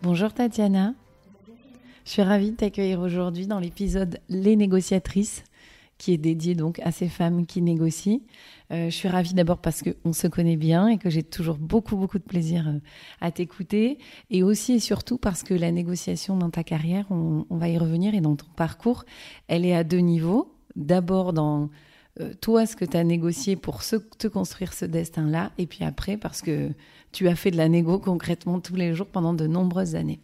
Bonjour Tatiana. Je suis ravie de t'accueillir aujourd'hui dans l'épisode Les négociatrices, qui est dédié donc à ces femmes qui négocient. Euh, je suis ravie d'abord parce qu'on se connaît bien et que j'ai toujours beaucoup, beaucoup de plaisir euh, à t'écouter. Et aussi et surtout parce que la négociation dans ta carrière, on, va y revenir, et dans ton parcours, elle est à deux niveaux. D'abord dans euh, toi, ce que tu as négocié pour te construire ce destin-là, et puis après parce que tu as fait de la négo concrètement tous les jours pendant de nombreuses années.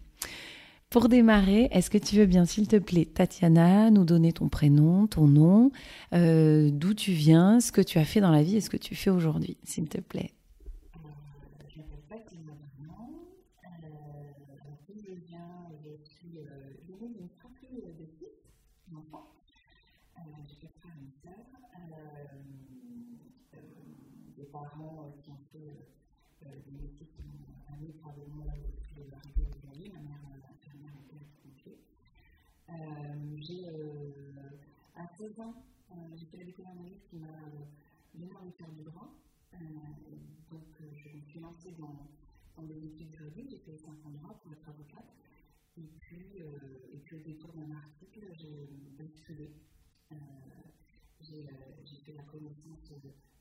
Pour démarrer, est-ce que tu veux bien, s'il te plaît, Tatiana, nous donner ton prénom, ton nom, euh, d'où tu viens, ce que tu as fait dans la vie et ce que tu fais aujourd'hui, s'il te plaît? Fait des métiers qui Euh, j'ai euh, à 16 ans, euh, j'ai fait qui m'a de droit. donc je me suis lancée dans, dans j'ai fait 5 ans de droit pour être avocate. Et puis, et puis au d'un article, j'ai basculé. j'ai fait la connaissance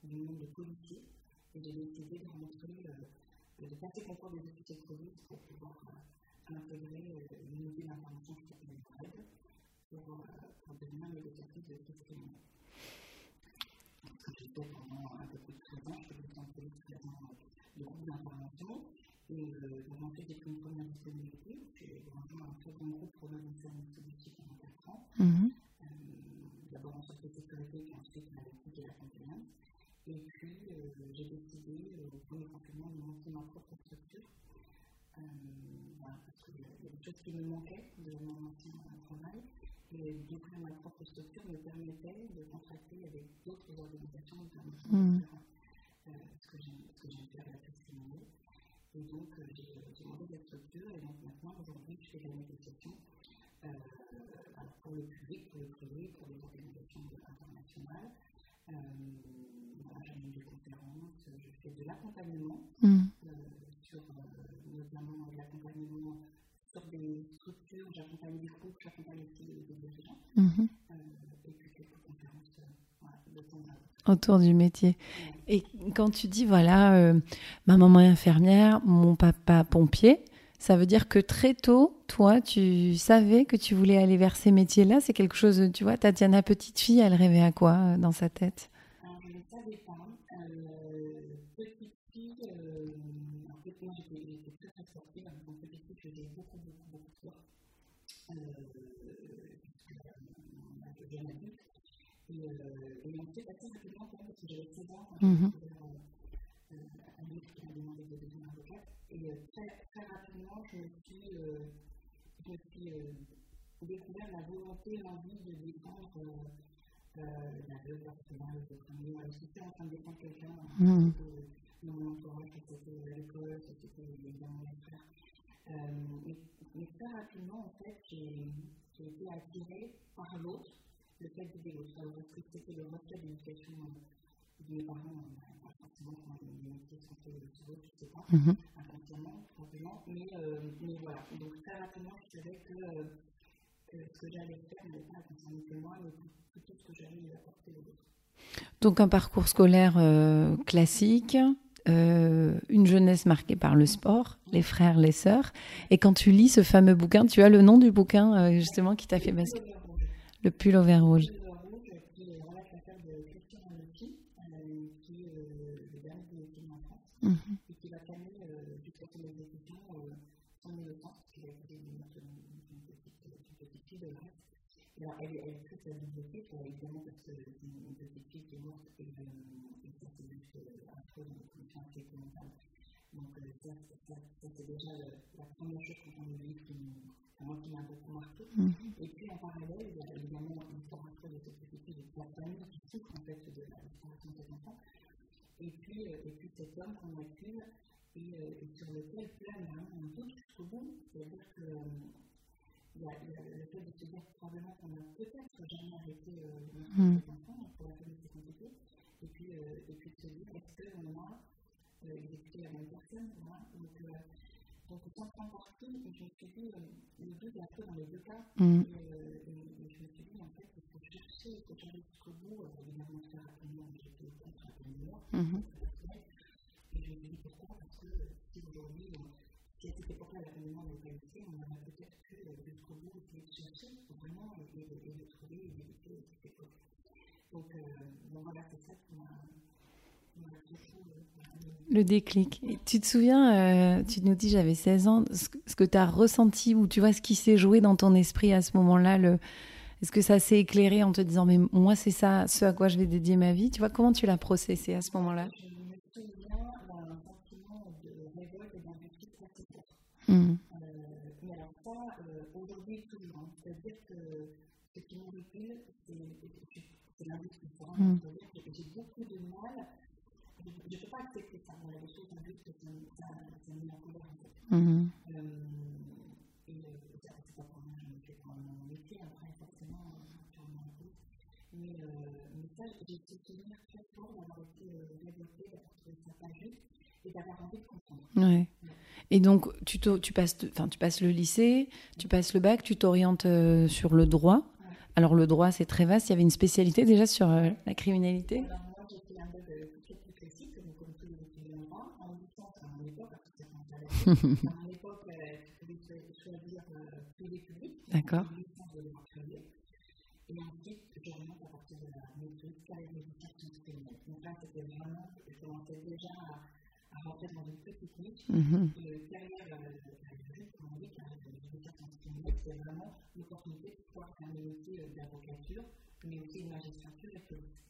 du monde de policiers et j'ai décidé de rentrer, de passer concours des de police pour pouvoir intégrer l'unité d'information qui s'appelle RED pour, pour devenir négociatrice de testimony. Ce que j'ai fait pendant un peu plus de 13 ans, je faisais dans le groupe d'intervention. Et euh, donc ensuite, j'ai pris une première disponibilité. J'ai rejoint un second groupe pour l'ONICEN Mitsubishi pendant 4 ans. Euh, D'abord en sécurité, puis ensuite en et la compliance. Et puis, euh, j'ai décidé, au premier confinement, de monter ma propre structure voilà, parce qu'il y a des choses qui me manquaient de mon ancien travail. Et d'ouvrir ma propre structure me permettait de contracter avec d'autres organisations internationales, mmh. euh, ce que j'aime faire la testimonier. Et donc, euh, j'ai monté cette structure, et donc maintenant, aujourd'hui, je fais de la négociation euh, pour le public, pour le privé, pour les organisations internationales. Euh, des conférences, je fais de l'accompagnement. Mmh. Euh, sur euh, notamment l'accompagnement sur des structures, j'accompagne des groupes, j'accompagne aussi des, dirigeants. Mm -hmm. euh, et puis quelques conférences euh, voilà, de temps Autour du métier. Et quand tu dis, voilà, euh, ma maman est infirmière, mon papa pompier, ça veut dire que très tôt, toi, tu savais que tu voulais aller vers ces métiers-là? C'est quelque chose, tu vois, Tatiana, petite fille, elle rêvait à quoi euh, dans sa tête? En fait, moi, j'étais très très petite fille, je faisais beaucoup, beaucoup, beaucoup de. Euh, jeune adulte. Et, euh, et ensuite, assez rapidement, quand parce que j'avais 16 ans, mm -hmm. euh, un livre qui m'a demandé de devenir avocate. Et euh, très, très rapidement, je me suis, euh, je me suis euh, découvert la volonté, l'envie de défendre euh, la le premier. En train de défendre quelqu'un, mmh. Mon entourage, c'était l'école, c'était les. Euh, mais, mais, très rapidement, en fait, j'ai été attirée par l'autre, le fait d'aider l'autre. Alors, est-ce que c'était le reflet de l'éducation de mes parents euh, forcément, quand les métiers sont faits sur je ne sais pas, mm -hmm. inconsciemment, probablement. Mais, euh, mais voilà, donc très rapidement, je savais que, que ce que j'allais faire n'allait pas concerner que moi, mais plutôt ce que j'allais apporter aux autres. Donc un parcours scolaire euh, classique, euh, une jeunesse marquée par le sport, les frères, les sœurs. Et quand tu lis ce fameux bouquin, tu as le nom du bouquin euh, justement qui t'a fait basculer Le pull au vert rouge. Mmh. Alors, elle, elle la bibliothèque, évidemment, parce que une petite fille qui est morte, et, euh, dans les conditions assez épouvantables. Donc, euh, ça, c'est déjà la première chose quand on le livre qui, moi, qui m'a beaucoup marqué. Et puis, en parallèle, il y a évidemment l'histoire affreuse de fille, de la famille qui souffre, en fait, de la disparition de cet enfant et puis, euh, et puis cet homme qu'on accuse et, euh, et, sur lequel plane vraiment un doute jusqu'au bout. C'est-à-dire que il y, a, il y, a le fait de se dire probablement qu'on a peut-être jamais arrêté euh, mmh. cet enfant, pour la famille c'est compliqué, et puis, euh, et puis de se dire est-ce qu'on a euh, exécuté la même personne voilà. Donc, Donc, sans prendre parti, je me suis dit, le doute est un peu dans les deux cas. Mm. Et, euh, et, je me suis dit, en fait, il faut chercher, il faut chercher jusqu'au bout. Euh, évidemment, très rapidement, j'étais contre rapidement. Mm -hmm. Et je me suis dit, pourquoi? Parce que si aujourd'hui, si à cette époque-là, l'accompagnement n'est pas ici, on aurait peut-être pu jusqu'au bout essayer de chercher vraiment et, de trouver et d'éviter cette époque. Donc, euh, bon, voilà, c'est ça qui m'a. Le déclic. Et tu te souviens, euh, tu nous dis j'avais 16 ans, ce que, tu as ressenti ou tu vois ce qui s'est joué dans ton esprit à ce moment-là le... Est-ce que ça s'est éclairé en te disant mais moi c'est ça, ce à quoi je vais dédier ma vie? Tu vois comment tu l'as processé à ce moment-là? Je me souviens d'un sentiment de révolte et d'injustice fort. Mmh. Euh, mais alors ça, euh, aujourd'hui toujours, c'est-à-dire que ce qui m'horripile, c'est Mmh. J'ai beaucoup de mal je ne peux pas accepter ça. Choses qui ça, ça met en colère en fait. Mm euh, et euh, c'est pas pour moi, je me fais quand même mon métier après, forcément. Mais, euh, mais ça, j'ai ce souvenir très fort d'avoir été révoltée, d'avoir trouvé ça pas juste et d'avoir envie de comprendre. Ouais. Et donc, tu, tu, passes, tu passes le lycée, tu passes le bac, tu t'orientes euh, sur le droit. Alors, le droit, c'est très vaste. Il y avait une spécialité déjà sur euh, la criminalité Alors, moi, j'ai fait un bac de classique, comme tous les étudiants en droit, en licence, à mon époque, parce que c'est à mon époque, tu pouvais choisir privé public. D'accord. Une licence de droit privé. Et ensuite, j'oriente à partir de la maîtrise carrière d'éducation criminelle. Donc là, c'était vraiment, je commençais déjà à, à rentrer dans une petite niche. Mm -hmm. Et carrière, juste comme on dit, carrière d'éducation criminelle, c'est vraiment l'opportunité de métier d'avocature, mais aussi de magistrature et police.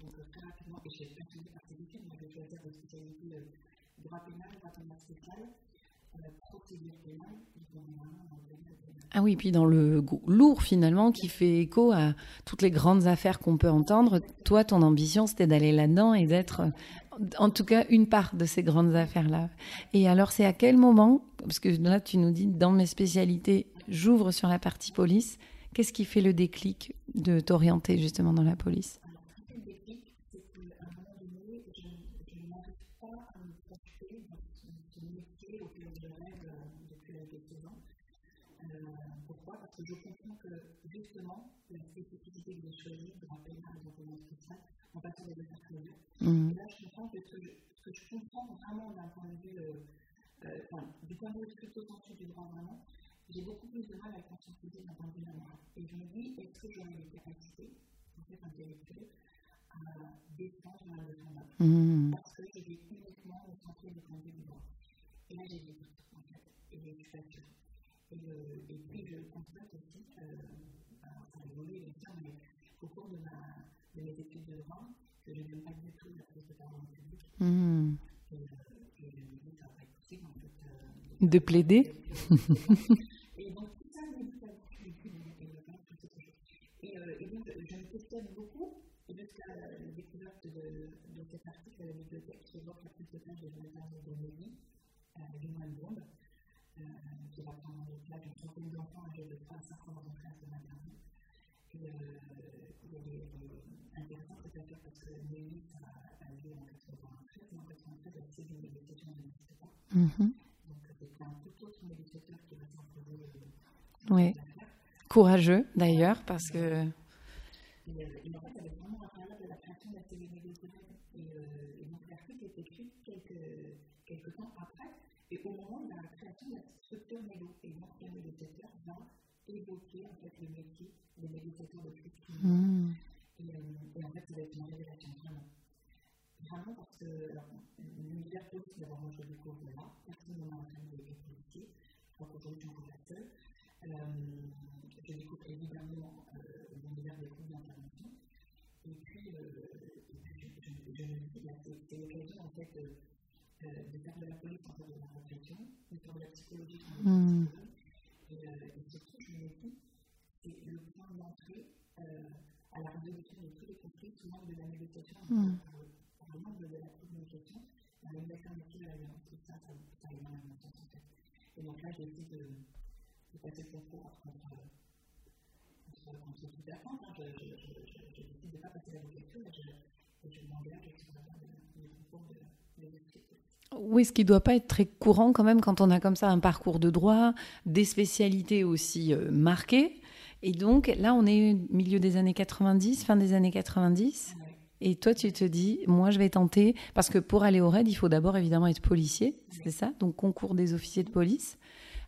Donc très rapidement, et j'ai continué par ces études, moi je vais choisir des spécialités euh, droit pénal, droit pénal spécial, euh, procédure pénale, ah oui, puis dans le lourd finalement qui fait écho à toutes les grandes affaires qu'on peut entendre, toi ton ambition c'était d'aller là-dedans et d'être en tout cas une part de ces grandes affaires-là. Et alors c'est à quel moment, parce que là tu nous dis dans mes spécialités j'ouvre sur la partie police, qu'est-ce qui fait le déclic de t'orienter justement dans la police? Alors, ce le déclic, c'est qu'à un moment donné, je, je n'arrive pas à me projeter dans ce métier auquel je rêve depuis l'âge de 16 ans. Pourquoi Parce que je comprends que justement, la spécificité que j'ai choisie de spécial, en passant des affaires criminelles, Mmh. et là je comprends que ce que je, ce que je comprends vraiment d'un point de vue, euh, euh, enfin, du point de vue plutôt sensu du droit vraiment, j'ai beaucoup plus de mal à conscientiser d'un point de vue. Et je me dis, est-ce que j'aurais les capacités, en fait, intellectuelles, à défendre indéfendable Mmh. Parce que je vais uniquement me centrer du point de vue du droit. Et là, j'ai des doutes, en fait, et je suis pas sûre. Et, et puis, je constate aussi, euh, alors ça a évolué, bien sûr, mais au cours de, ma, de mes études de droit, que je n'aime pas du tout la prise de parole en public. Mmh. Et, euh, et je me dis, ça va pas être possible, en fait. Euh, de plaider tout ça, me dit et, euh, et donc, je me questionne beaucoup jusqu'à la découverte de, de cet article à la bibliothèque qui évoque la prise de page de Jonathan de Nelly, euh, du mois de Blonde, euh, qui va prendre en place une centaine d'enfants âgés de 3 à 5 ans rentrer à son internat. Et euh, il est intéressant cette affaire parce que Nelly a, a lieu en 93, mais en 93, elle sait qu'une négociation n'existe pas. Mmh. Donc, c'est un tout autre négociateur qui va s'imposer. Oui. Courageux d'ailleurs, parce que. Et, euh, et en fait, elle est vraiment incroyable de la création de la télé négociatrice. Et, euh, et donc, l'article est écrit quelques, quelques temps après, et au moment de la création de la structure négo. Et donc, le négociateur va évoquer en fait le métier des négociateurs de crise Mmh. et, euh, et en fait, ça va être une révélation vraiment. Vraiment parce que l'univers police, d'abord, moi je le découvre là, personne ne m'a entraîné les policiers, je crois qu'aujourd'hui je suis encore la seule. Euh, je découvre évidemment euh, l'univers des groupes d'intervention. Et puis, et puis je, me dis, c'est l'occasion en fait de, de, faire de la police en fait de la réflexion, de faire de la psychologie en fait Mmh. et, et surtout, je me dis, c'est le point d'entrée à la résolution de tous les conflits, souvent de la négociation. Mmh. Par le manque de la communication, dans les alternatives à la violence, ça, ça, ça a énormément de sens en fait. Et donc là, j'ai essayé de, de passer le concours contre, contre, toute. Hein. Je, je, je, je, décide de ne pas passer la lecture et je, m'engage sur la concours de, de. Oui, ce qui ne doit pas être très courant quand même quand on a comme ça un parcours de droit, des spécialités aussi euh, marquées. Et donc là, on est au milieu des années 90, fin des années 90. Et toi, tu te dis, moi, je vais tenter, parce que pour aller au RAID, il faut d'abord évidemment être policier, c'est ça. Donc concours des officiers de police.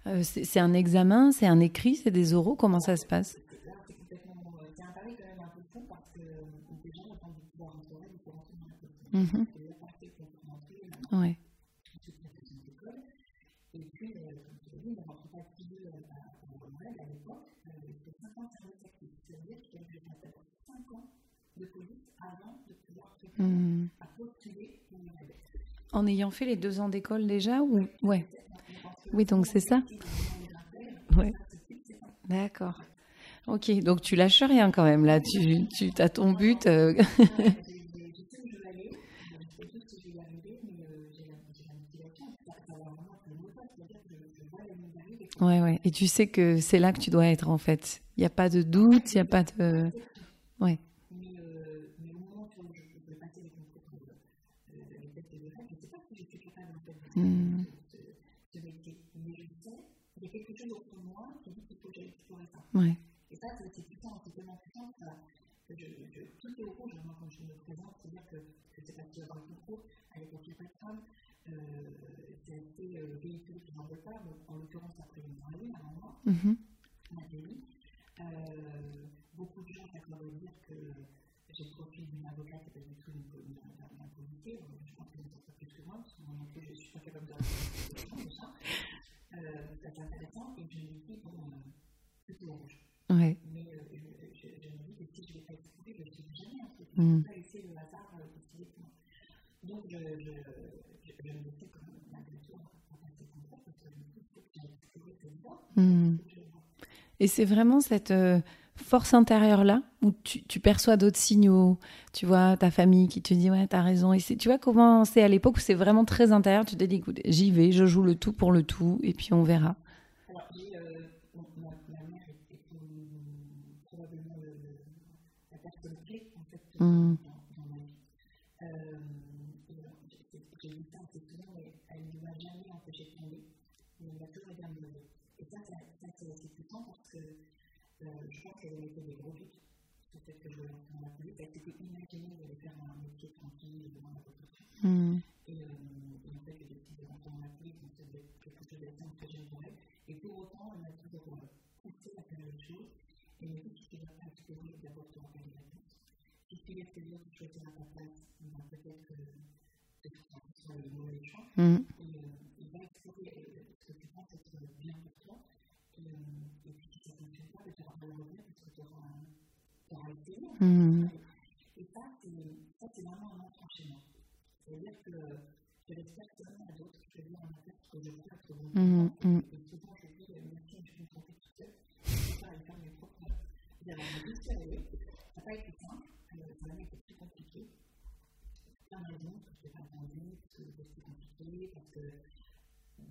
Euh, c'est un examen, c'est un écrit, c'est des oraux, comment ça se passe? C'est un pari quand même un peu fou parce que déjà, on de pouvoir rentrer, il faut rentrer dans la police. Mhm. Ouais. Et puis, comme tu l'as dit, on ne rentre pas si peu à à l'époque, il faut 50 services actifs. C'est-à-dire qu'il y a 5 ans de police avant de pouvoir mmh. une En ayant fait les deux ans d'école déjà ou ouais. Oui, donc c'est ça. Ouais. D'accord. Ok, donc tu lâches rien quand même là. Tu, tu as ton but. Euh... Ouais, ouais. Et tu sais que c'est là que tu dois être en fait. Il n'y a pas de doute, il n'y a pas de. Ouais. Mais, euh, mais au moment où je peux passer les concours de les tests de règles, je ne sais pas si je suis de, de, il y a quelque chose au fond de moi qui dit qu'il faut que j'aille explorer ça. Ouais. Et ça, c'est puissant, c'est tellement puissant que je, je, tout est au rouge. Quand je me présente, c'est-à-dire que je sais pas si avoir le concours, à l'époque, il n'y a pas de femme. Euh, euh, véhiculé pas, donc en l'occurrence après une journée, à un moment. Euh, beaucoup de gens s'accordent à dire que j'ai le profil d'une avocate et pas du tout d'un policier. Je pense qu'ils ne sont pas plus que moi, parce que moi non plus, je ne suis pas capable de répondre ça. Euh, c'est intéressant, et je. Mais je, que si je ne pas je ne jamais Mm. laisser le hasard. Donc, je, je, je, je me dis que malgré tout, on va passer comme. Mm. Et c'est vraiment cette euh, force intérieure-là où tu, tu perçois d'autres signaux, tu vois, ta famille qui te dit ouais, t'as raison. Et c'est- tu vois comment c'est à l'époque où c'est vraiment très intérieur, tu te dis écoute, j'y vais, je joue le tout pour le tout, et puis on verra. Alors, euh, donc, ma, ma mère était une- probablement le, le- la personne clé, en fait. dans, dans ma vie. Euh, et alors, j'ai- j'ai dit ça assez souvent, mais elle ne m'a jamais empêché de tomber, mais elle m'a toujours aidé à me lever. Et ça, ça, ça c'est assez puissant parce que euh, je pense qu'elle avait été des gros doutes sur le fait que je voulais rentrer dans la police. Elle s'était imaginée d'aller faire un métier tranquille devant la Et, euh, fait, être quelque chose d'assez pour autant, elle m'a toujours euh, poussé à faire les choses. Et dit, pas explorer, d'abord. Si tu choisir à ta place, va peut-être que ce soit le mauvais choix. Et euh, il va explorer euh, ce que tu penses être bien pour toi. Et, euh, et puis si ça ne fonctionne pas, tu auras pas le regret parce que tu auras, auras essayé. Mm. Et ça, c'est vraiment un chez moi. C'est-à-dire que je laisse personne à d'autres choisir en tête ce que je. Mm. Mm. Et souvent, je dis, merci, je suis contente toute seule. Je ne peux pas aller faire mes propres. J'avais envie de aller. Ça n'a pas été simple. Ça a été plus compliqué. Plein de raisons, parce que je n'ai pas entendu, parce que c'était compliqué, parce que.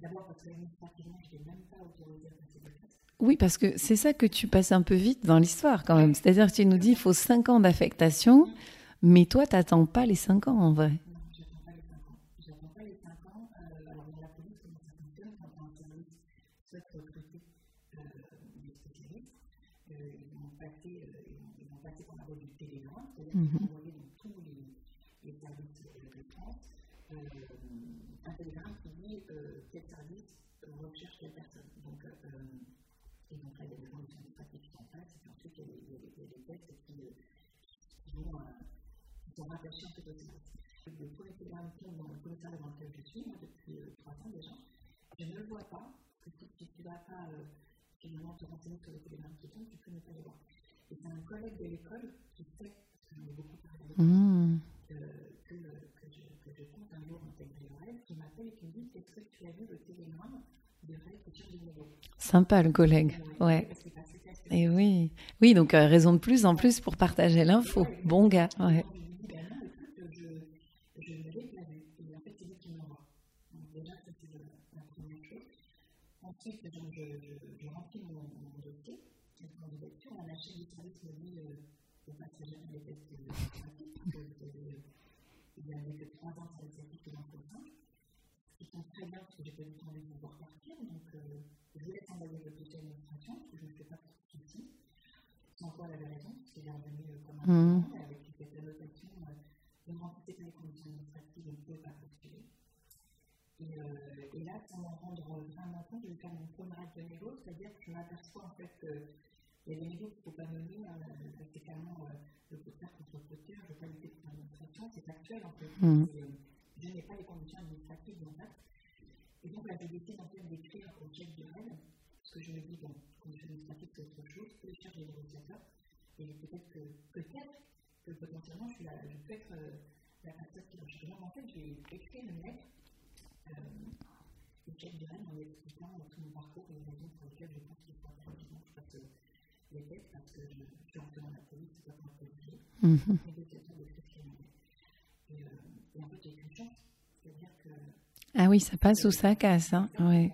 D'abord, parce que administrativement, je n'étais même pas autorisée à passer des tests. Oui, parce que c'est ça que tu passes un peu vite dans l'histoire quand même. C'est-à-dire que tu nous dis il faut 5 ans d'affectation, mais toi, t'attends pas les 5 ans en vrai. Non, j'attends pas les 5 ans. J'attends pas les 5 ans. Euh, alors, dans la police, comment ça fonctionne quand un service souhaite recruter euh, des spécialistes euh, ils, vont passer, euh, ils, vont, ils vont passer par la voie du télégramme, c'est-à-dire qu'ils vont envoyer dans tous les, les services de France euh, un télégramme qui dit euh, quel service recherche quelle personne. Donc, euh, et donc là, il y a des conditions administratives qui sont en place, et puis ensuite, il y a des, il y a des tests qui, euh, qui vont. Euh, qui sont rattachés en fait au service. Le télégramme tombe dans le commissariat dans lequel je suis, moi, depuis 3 ans déjà. Je ne le vois pas, parce que si tu ne vas pas euh, finalement te renseigner sur les télégrammes qui tombent, tu peux ne pas les voir. Et c'est un collègue de l'école qui sait, parce que j'en ai beaucoup parlé avec lui, Mm. euh, que, que, je, que je compte un jour intégrer le rêve, qui m'appelle et qui me dit Est-ce que tu as vu le télégramme de rêve que tu as Sympa le collègue. Ouais. Et oui. Oui, donc euh, raison de plus en plus pour partager l'info. Bon gars. Ouais. Je lui dis Ben non, écoute, je, je ne l'ai pas vu. Et en fait, c'est lui qui m'envoie. Donc, déjà, ça, c'est le- la première chose. Ensuite, donc, je, remplis mon, mon dossier, candidature. La chef du service me dit euh, vous avez, euh, il n'y avait que 3 ans de service actif dans le 5. qui sont très bien parce que j'ai pas du tout envie de pouvoir partir. Donc, euh, je laisse envoyer le dossier parce que je ne fais pas de soucis. Sans quoi elle avait raison, parce qu'elle est revenue euh, comme un mmh. avec cette annotation euh, remplissez pas les conditions administratives et ne pas. Et, euh, et, là, pour m'en rendre vraiment compte, je vais faire mon premier de négo, c'est-à-dire que je m'aperçois en fait que il y a des négos qu'il ne faut pas euh, c'est clairement euh, le poster contre le poster, je ne veux pas lutter contre l'administration, c'est factuel en fait. Mmh. je n'ai pas les conditions administratives en fait. Et donc là, j'ai décidé en fait d'écrire au chef de RED, parce que je me dis, bon, conditions administratives c'est autre chose, que je cherche les négociateurs, et peut-être que, peut-être que potentiellement je, suis la, je peux être euh, la personne qui recherche. Donc en fait, j'ai écrit une lettre euh, au chef de RED en expliquant tout mon parcours et les raisons pour lesquelles je pense qu'il faut absolument que je fasse les tests, parce que je, je suis entrée dans la police, c'est pas pour un policier, négociateur de et, et en fait, j'ai une chance. C'est-à-dire que ah oui, ça passe ou ça casse. Hein ouais.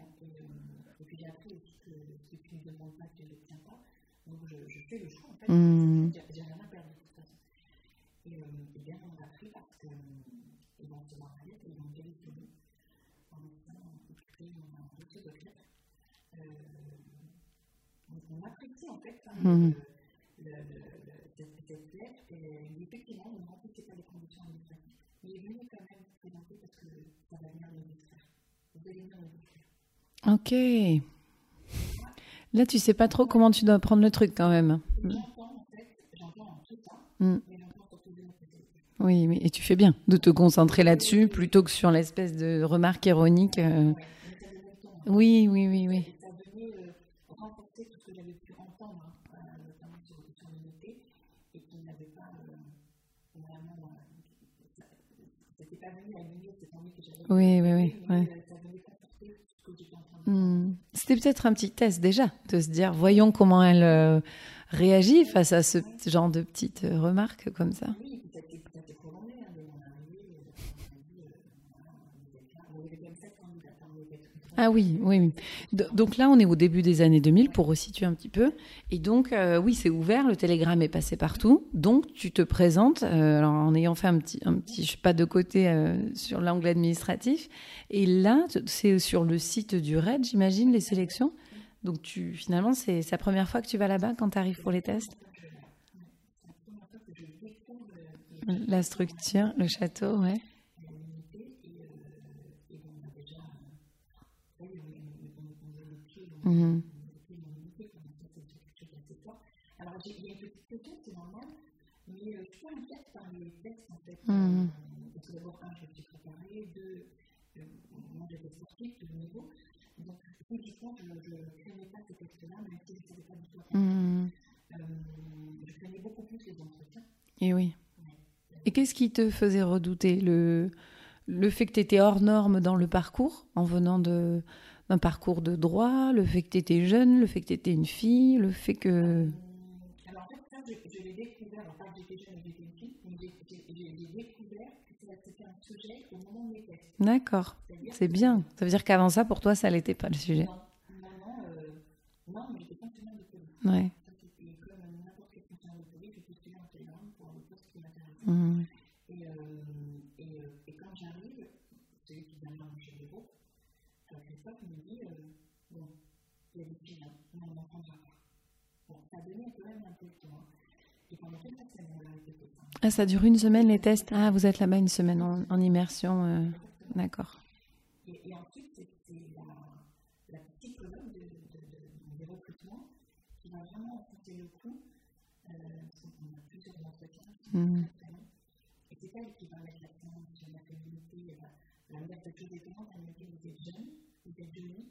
Et puis j'ai appris aussi que ce qui ne demande pas, tu ne l'obtiens pas. Donc je, je, fais le choix en fait. Mmh. J'ai rien à perdre de toute façon. Et, euh, et bien on a appris parce qu'ils euh, vont se marier et ils vont démissionner en étant occupés dans un dossier de lettres. Euh, on, on apprécie en fait mmh. le, le, le, cette, cette lettre et effectivement on ne remplissait pas les conditions administratives. Il est venu quand même présenter parce que ça va venir nous distraire. Vous allez venir nous distraire. Ok. Là, tu sais pas trop comment tu dois prendre le truc quand même. J'entends en fait, j'entends tout ça, mm. mais j'entends surtout de notre côté. Oui, mais et tu fais bien de te concentrer là-dessus plutôt que sur l'espèce de remarque ironique. Euh... Oui, oui, oui, oui. Renforcer tout ce que j'avais pu entendre, hein, euh, notamment sur, sur les notés, et qui n'avait pas euh, vraiment. Euh, c'était pas venu annuler cette envie que j'avais. Oui, oui, oui. Mais ouais. euh, ça venait conforter ce que j'étais en train de Hmm. C'était peut-être un petit test déjà, de se dire, voyons comment elle euh, réagit face à ce genre de petites remarques comme ça. Oui, puis ça s'est ça s'est prolongé hein, dès mon arrivée. euh, on a dit, euh, voilà, vous êtes là. Bon, il y avait quand même sept candidats, hein, vous êtes une Ah oui, oui, Donc là, on est au début des années 2000 pour resituer un petit peu. Et donc, euh, oui, c'est ouvert, le télégramme est passé partout. Donc, tu te présentes, euh, alors, en ayant fait un petit, un petit pas de côté euh, sur l'angle administratif. Et là, c'est sur le site du RAID, j'imagine, les sélections. Donc, tu, finalement, c'est la première fois que tu vas là-bas quand tu arrives pour les tests? La structure, le château, ouais. la l'unité et, euh, et bon, on a déjà, euh, oui, on, on, on, on met le pied dans, Mhm. on met le pied dans l'unité, comme ça, c'est quelque chose d'assez fort. Alors, il y a une petite question, c'est normal, mais euh, je suis inquiète par les textes, en fait. Mhm. Euh, parce que d'abord, un, je me suis préparée, deux, euh, moi, j'étais sportive de niveau, donc, physiquement, je ne craignais pas ces textes-là, même si je ne savais pas du tout à Mhm. euh, je craignais beaucoup plus les entretiens. Et oui. Et qu'est-ce qui te faisait redouter? Le, le fait que tu étais hors norme dans le parcours, en venant de, d'un parcours de droit, le fait que tu étais jeune, le fait que tu étais une fille, le fait que... Alors en fait, ça, je, je l'ai découvert, alors pas que j'étais jeune j'étais une fille, mais j'ai découvert que c'était un sujet au moment de mes tests. D'accord, c'est bien. Ça veut dire qu'avant ça, pour toi, ça l'était pas le sujet. Non, non, non, euh, non, mais j'étais fonctionnaire de police. Ouais. C'était comme n'importe quel fonctionnaire de police, je postulais en télégramme pour le poste qui m'intéressait. Mhm. Et, euh, et, euh, et quand j'arrive, celui qui vient mon chef de groupe, euh, Christophe me dit euh, Bon, là, on n'en prendra pas. Bon, ça a donné quand même un peu de temps. Et pendant quelques semaines, on a répété ça. Ah, ça dure une semaine les tests. Ah, vous êtes là-bas une semaine en, en immersion. euh, D'accord. Et, et ensuite, c'est la, la psychologue de, de, de, des recrutements qui va vraiment enfoncer le coup. Euh, qu'on a plusieurs entretiens longs. Et c'est elle qui va mettre l'accent sur la va, elle va me dire quelque chose d'étonnant. Elle me dit Vous êtes jeune, vous êtes jolie.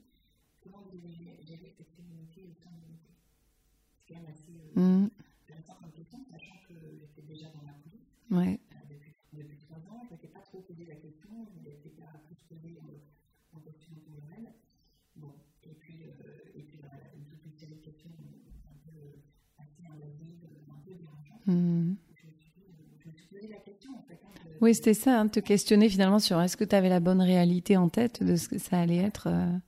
Comment vous géré cette sein de l'unité C'est quand même assez intéressant comme question, sachant que j'étais déjà dans la police Ouais. depuis, trois ans. Je n'étais pas trop posé la question, je n'étais pas plus posé en, en postulant pour le REL. Bon, et puis, euh, et puis voilà, une toute une série de questions un peu assez invasives, un peu dérangeantes. Question de- Oui, c'était ça, hein, te questionner finalement sur est-ce que tu avais la bonne réalité en tête de ce que ça allait être. euh,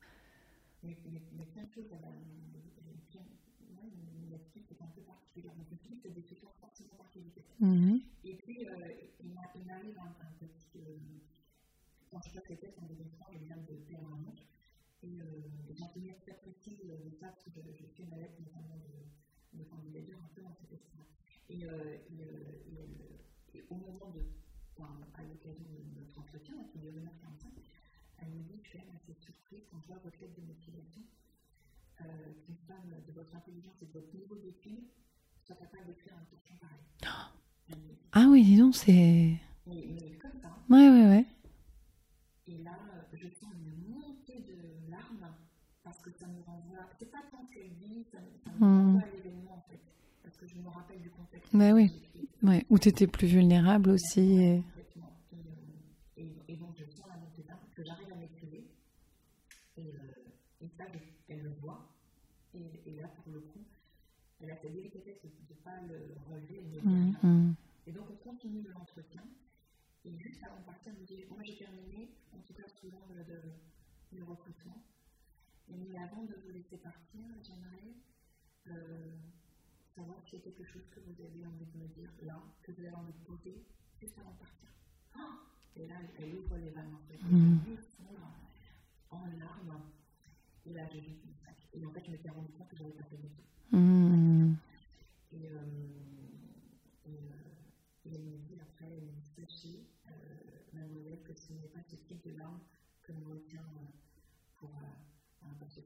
Et, euh, et, au moment de, enfin, à l'occasion de notre entretien, qui dure 1h45, elle me dit Je suis assez surprise quand je vois votre lettre de motivation, euh, qu'une femme de votre intelligence et de votre niveau d'études soit capable d'écrire un question pareil. Ah oui, dis donc, c'est. Mais, mais comme ça. Ouais, ouais, ouais. Et là, je sens une montée de larmes parce que ça me renvoie. C'est pas tant ce qu'elle dit, ça, ça me Hmm. renvoie à l'événement en que je me rappelle du contexte. Bah oui. Ouais. Où tu étais plus vulnérable aussi. et- euh, et, donc, je sens la montée que j'arrive à maîtriser. Et, euh, et ça, elle le voit. Et, là, pour le coup, elle a cette délicatesse de ne pas le relever de Mm, mm. Et donc, on continue l'entretien. Et juste avant de partir, elle me dit Moi, j'ai terminé, en tout cas, souvent le, le, le recrutement. Et mais avant de vous laisser partir, j'aimerais euh, savoir s'il y a quelque chose que vous avez envie de me dire là, que vous avez envie de poser, juste avant de partir. Ah et là, elle ouvre les vannes en fait. Mm. Fondre en larmes. Et là, j'ai juste une sac. Et en fait, je m'étais rendu compte que j'avais pas fait du tout. Mm. Et, euh, et, euh, et elle me dit après, elle me dit, sachez, euh, mademoiselle, que ce n'est pas ce type de larmes que l'on retient euh, pour, euh, un poste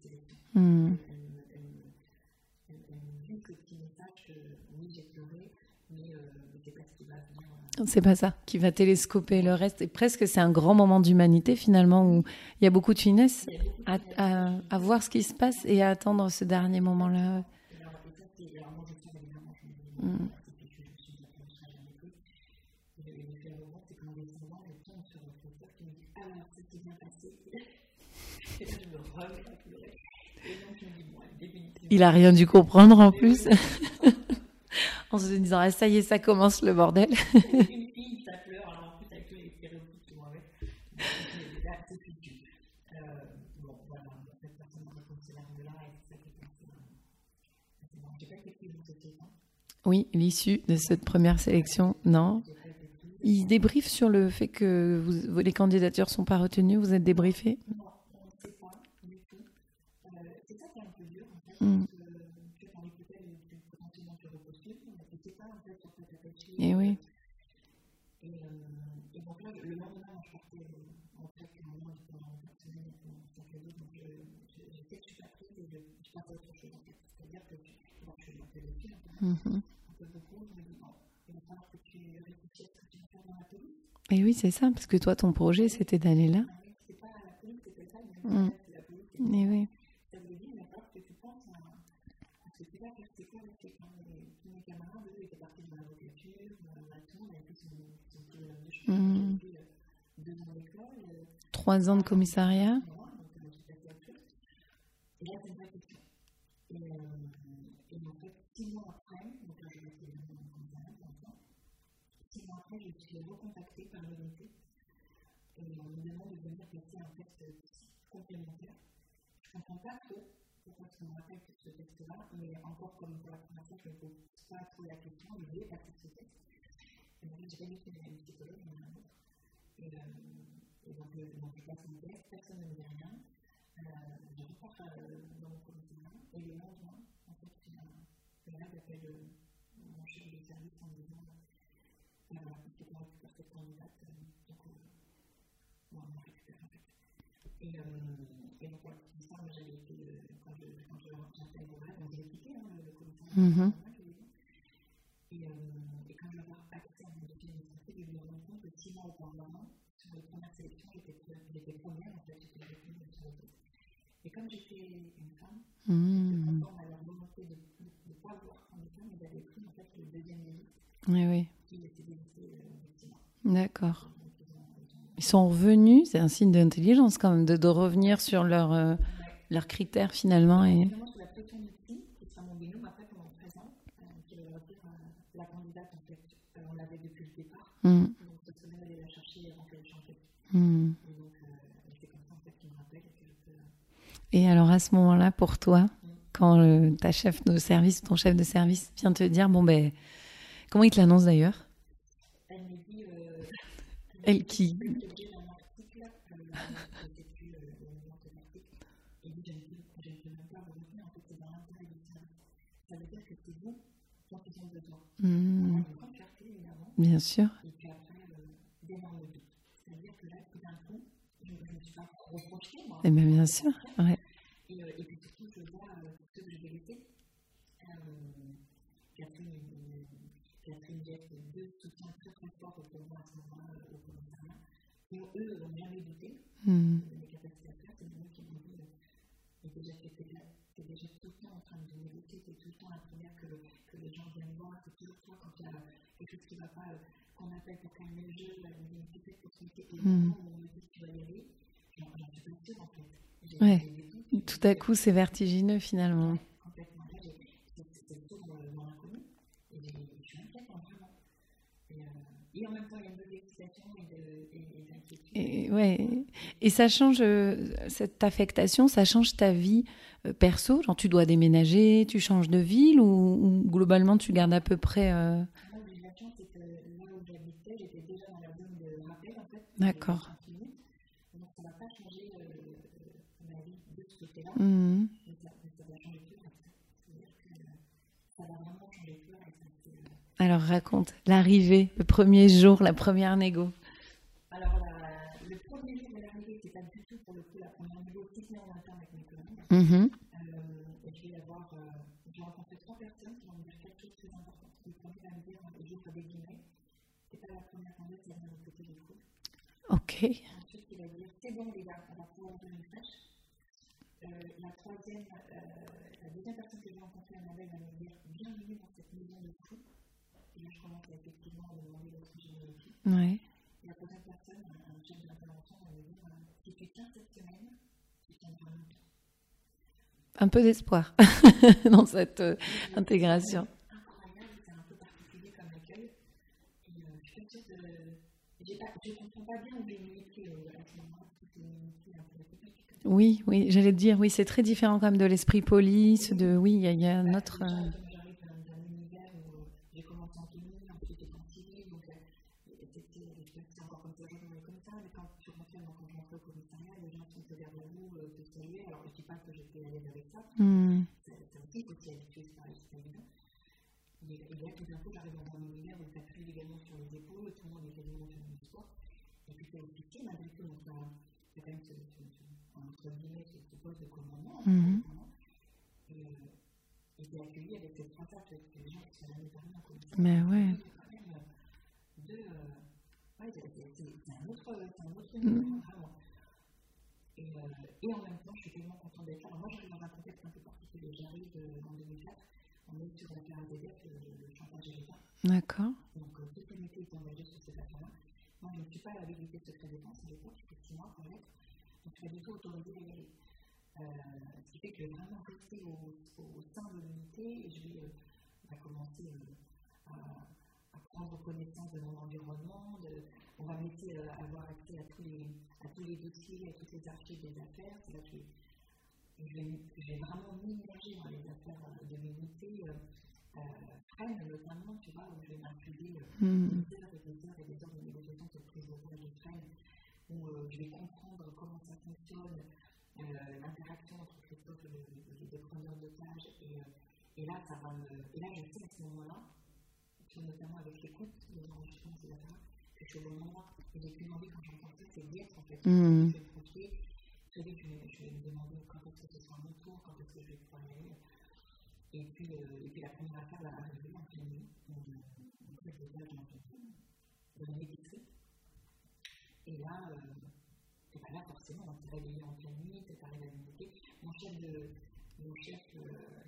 ce petit message que oui, j'ai pleuré, mais euh, mais c'est pas ce qui va venir. C'est pas ça qui va télescoper le reste. Et presque, c'est un grand moment d'humanité finalement où il y a beaucoup de finesse beaucoup de à, finesse. à- à voir ce qui se passe et à attendre ce dernier moment-là. Et alors, et ça, c'est. Alors, moi, je sens évidemment, je me dis, Mm. c'est que je, je suis dit, je ne serai jamais plus. Et le- et l'effet moment, c'est qu'en descendant, je tombe sur mon professeur qui me dit, alors, ça s'est bien passé. Et là, je me remets à pleurer. Et donc, je me dis, bon, allez, définitivement. Il a rien dû comprendre en plus. en se disant, ah, ça y est, ça commence le bordel. Oui, l'issue de cette première sélection, non. Il débriefe sur le fait que les candidatures sont pas retenues, vous êtes débriefé Non, on ne sait pas du tout. Euh, c'est ça qui est un peu dur, en fait, Mm. t'attacher. Eh oui. Et, et et police. Et oui, c'est ça, parce que toi, ton projet, c'était d'aller là. Ah oui, c'est pas la police, c'était ça, mais Mm. c'est la police. Et oui. Ça veut dire, il va falloir que tu penses à, à ce que tu vas faire. C'est quoi le fait quand mes, tous mes camarades, eux, étaient partis dans l'avocature, dans la tour, on avait fait son, son petit bonhomme de chemin. Mm. J'ai fait euh, deux ans d'école, euh, Ans de commissariat? moi, donc euh, j'ai passé à autre chose. Et là, c'est une vraie question. Et, euh, et en fait, six mois après, donc là, je vais être évidemment dans le commissariat pour l'instant, six mois après, je suis recontactée par l'unité et on me demande de venir passer un test complémentaire. Je ne comprends pas trop pourquoi on me rappelle ce test-là, mais encore comme pour la première fois, je ne pose pas trop la question, je vais passer ce test. Et donc, j'ai pas dit qu'il y avait une psychologue, il y en a un autre. Et, euh, et donc, euh, donc, je passe mon test, personne ne me dit rien. Euh, je repars euh, dans mon commissariat, et le lendemain, en fait, il y a un là j'appelle euh, mon chef de service en me disant euh, voilà, il faut qu'on récupère cette candidate, euh, donc euh, bon, on la récupère en fait. Et, euh, et donc, voilà, c'est ça, moi j'avais été, euh, quand je quand je Et, quand sur j'étais j'étais première, en fait, j'étais le. Et comme j'étais une femme, Mhm. conforme à leur volonté de ne pas ils avaient pris en fait le deuxième ministre Oui, oui. D'accord. Ils ont, ils ont- Ils sont revenus, c'est un signe d'intelligence quand même, de, revenir sur leurs euh, leurs critères finalement. Et... Et alors à ce moment-là, pour toi, quand ta chef de service, ton chef de service vient te dire, bon ben, comment il te l'annonce d'ailleurs elle qui Bien sûr. Eh bien, bien sûr. Ouais. Et, euh, et puis surtout, je vois ceux que je vais laisser. Euh, Catherine, euh, Catherine Jett, deux soutiens très très forts pour moi à ce moment-là au commissariat, qui eux n'ont jamais douté de mes capacités à faire. C'est des gens qui m'ont dit, et déjà, tu es déjà tout le temps en train de négocier, tu es tout le temps la première que, le- que les gens viennent voir, c'est toujours toi quand il y a quelque chose qui ne va pas, qu'on appelle pour calmer le jeu, pour se mettre, et où on me dit que tu vas y aller, Ouais. Tout à coup, c'est vertigineux finalement. Et en même temps, il y a une d'inquiétude. Ouais. Et ça change, euh, cette affectation, ça change ta vie euh, perso? Genre, tu dois déménager, tu changes de ville ou, ou globalement tu gardes à peu près. euh, Moi, euh, Alors raconte l'arrivée, le premier jour, la première négo. Alors, la- le premier jour de l'arrivée, c'est pas du tout pour le coup la première négo, si ce n'est en interne avec mes collègues. Mhm. Euh, et je vais avoir, euh, j'ai rencontré trois personnes qui vont me dire quelque chose de très important. Le premier va me dire, et j'ouvre des guillemets, c'est pas la première fois qui vient de côté du trou. Ok. Ensuite, il va dire, c'est bon les gars, on va pouvoir ouvrir une fraîche. Euh, la troisième, euh, la deuxième personne que j'ai rencontrée, Annabelle, va me dire, bienvenue dans cette maison de fou. Et là, je commence à effectivement me demander les pieds. Ouais. Et la troisième personne, un chef d'intervention, va me dire, euh, si tu tiens cette semaine, tu tiendras longtemps. Un peu d'espoir dans cette euh, intégration. incroyable, c'est un peu particulier comme accueil. Et euh, je de. ne comprends pas bien où j'ai mis les pieds à ce moment-là, parce que c'est une pied un peu atypique. Oui, oui, j'allais te dire, oui, c'est très différent quand même de l'esprit police, de oui, il y, a- il y a un Bah, autre. euh, Et, accueilli avec cette que commission. Mais ouais. Euh, c'est- un autre, c'est un autre univers, vraiment. Et, euh, et en même temps, je suis tellement contente d'être là. Alors, moi, j'arrive dans un contexte un peu particulier. J'arrive en 2004, on est sur la KRDF, le, le chantage l'État. D'accord. Donc, euh, l'unité est engagée sur cette affaire-là. Moi, je ne suis pas à l'habilité de secret défense à l'époque, j'ai fait 6 mois pour l'être. Donc, je suis pas du tout autorisée d'y aller. Euh, ce qui fait que je vais vraiment rester au, au sein de l'unité et je vais euh, bah, commencer euh, à, à prendre connaissance de mon environnement. De, on va me laisser euh, avoir accès à tous, les, à tous les dossiers, à toutes les archives des affaires. C'est là que je vais, je vraiment m'immerger dans les affaires euh, de l'unité. Euh, euh, notamment, tu vois, où je vais m'infuser euh, Hmm, des heures et des heures et des heures de négociation sur prise de voix d'Ukraine, où euh, je vais comprendre comment ça fonctionne, euh, l'interaction entre le- les deux preneurs d'otages. Et, euh, et là, ça va me. Et là, je sais à ce moment-là, notamment avec l'écoute, les enregistrements, etc., que je suis au endroit. Et j'ai qu'une envie quand j'entends ça, c'est d'y être en fait. Hmm. Je vais vite, je vais, je vais me demander quand est-ce que ce sera mon tour, quand est-ce que je vais pouvoir y aller. Et puis, euh, et puis la première affaire va arriver en pleine nuit. On on fait des pages dans une- épicerie. Et là, euh, ben là, forcément, on s'est réveillé en. Mon chef, de, mon chef euh,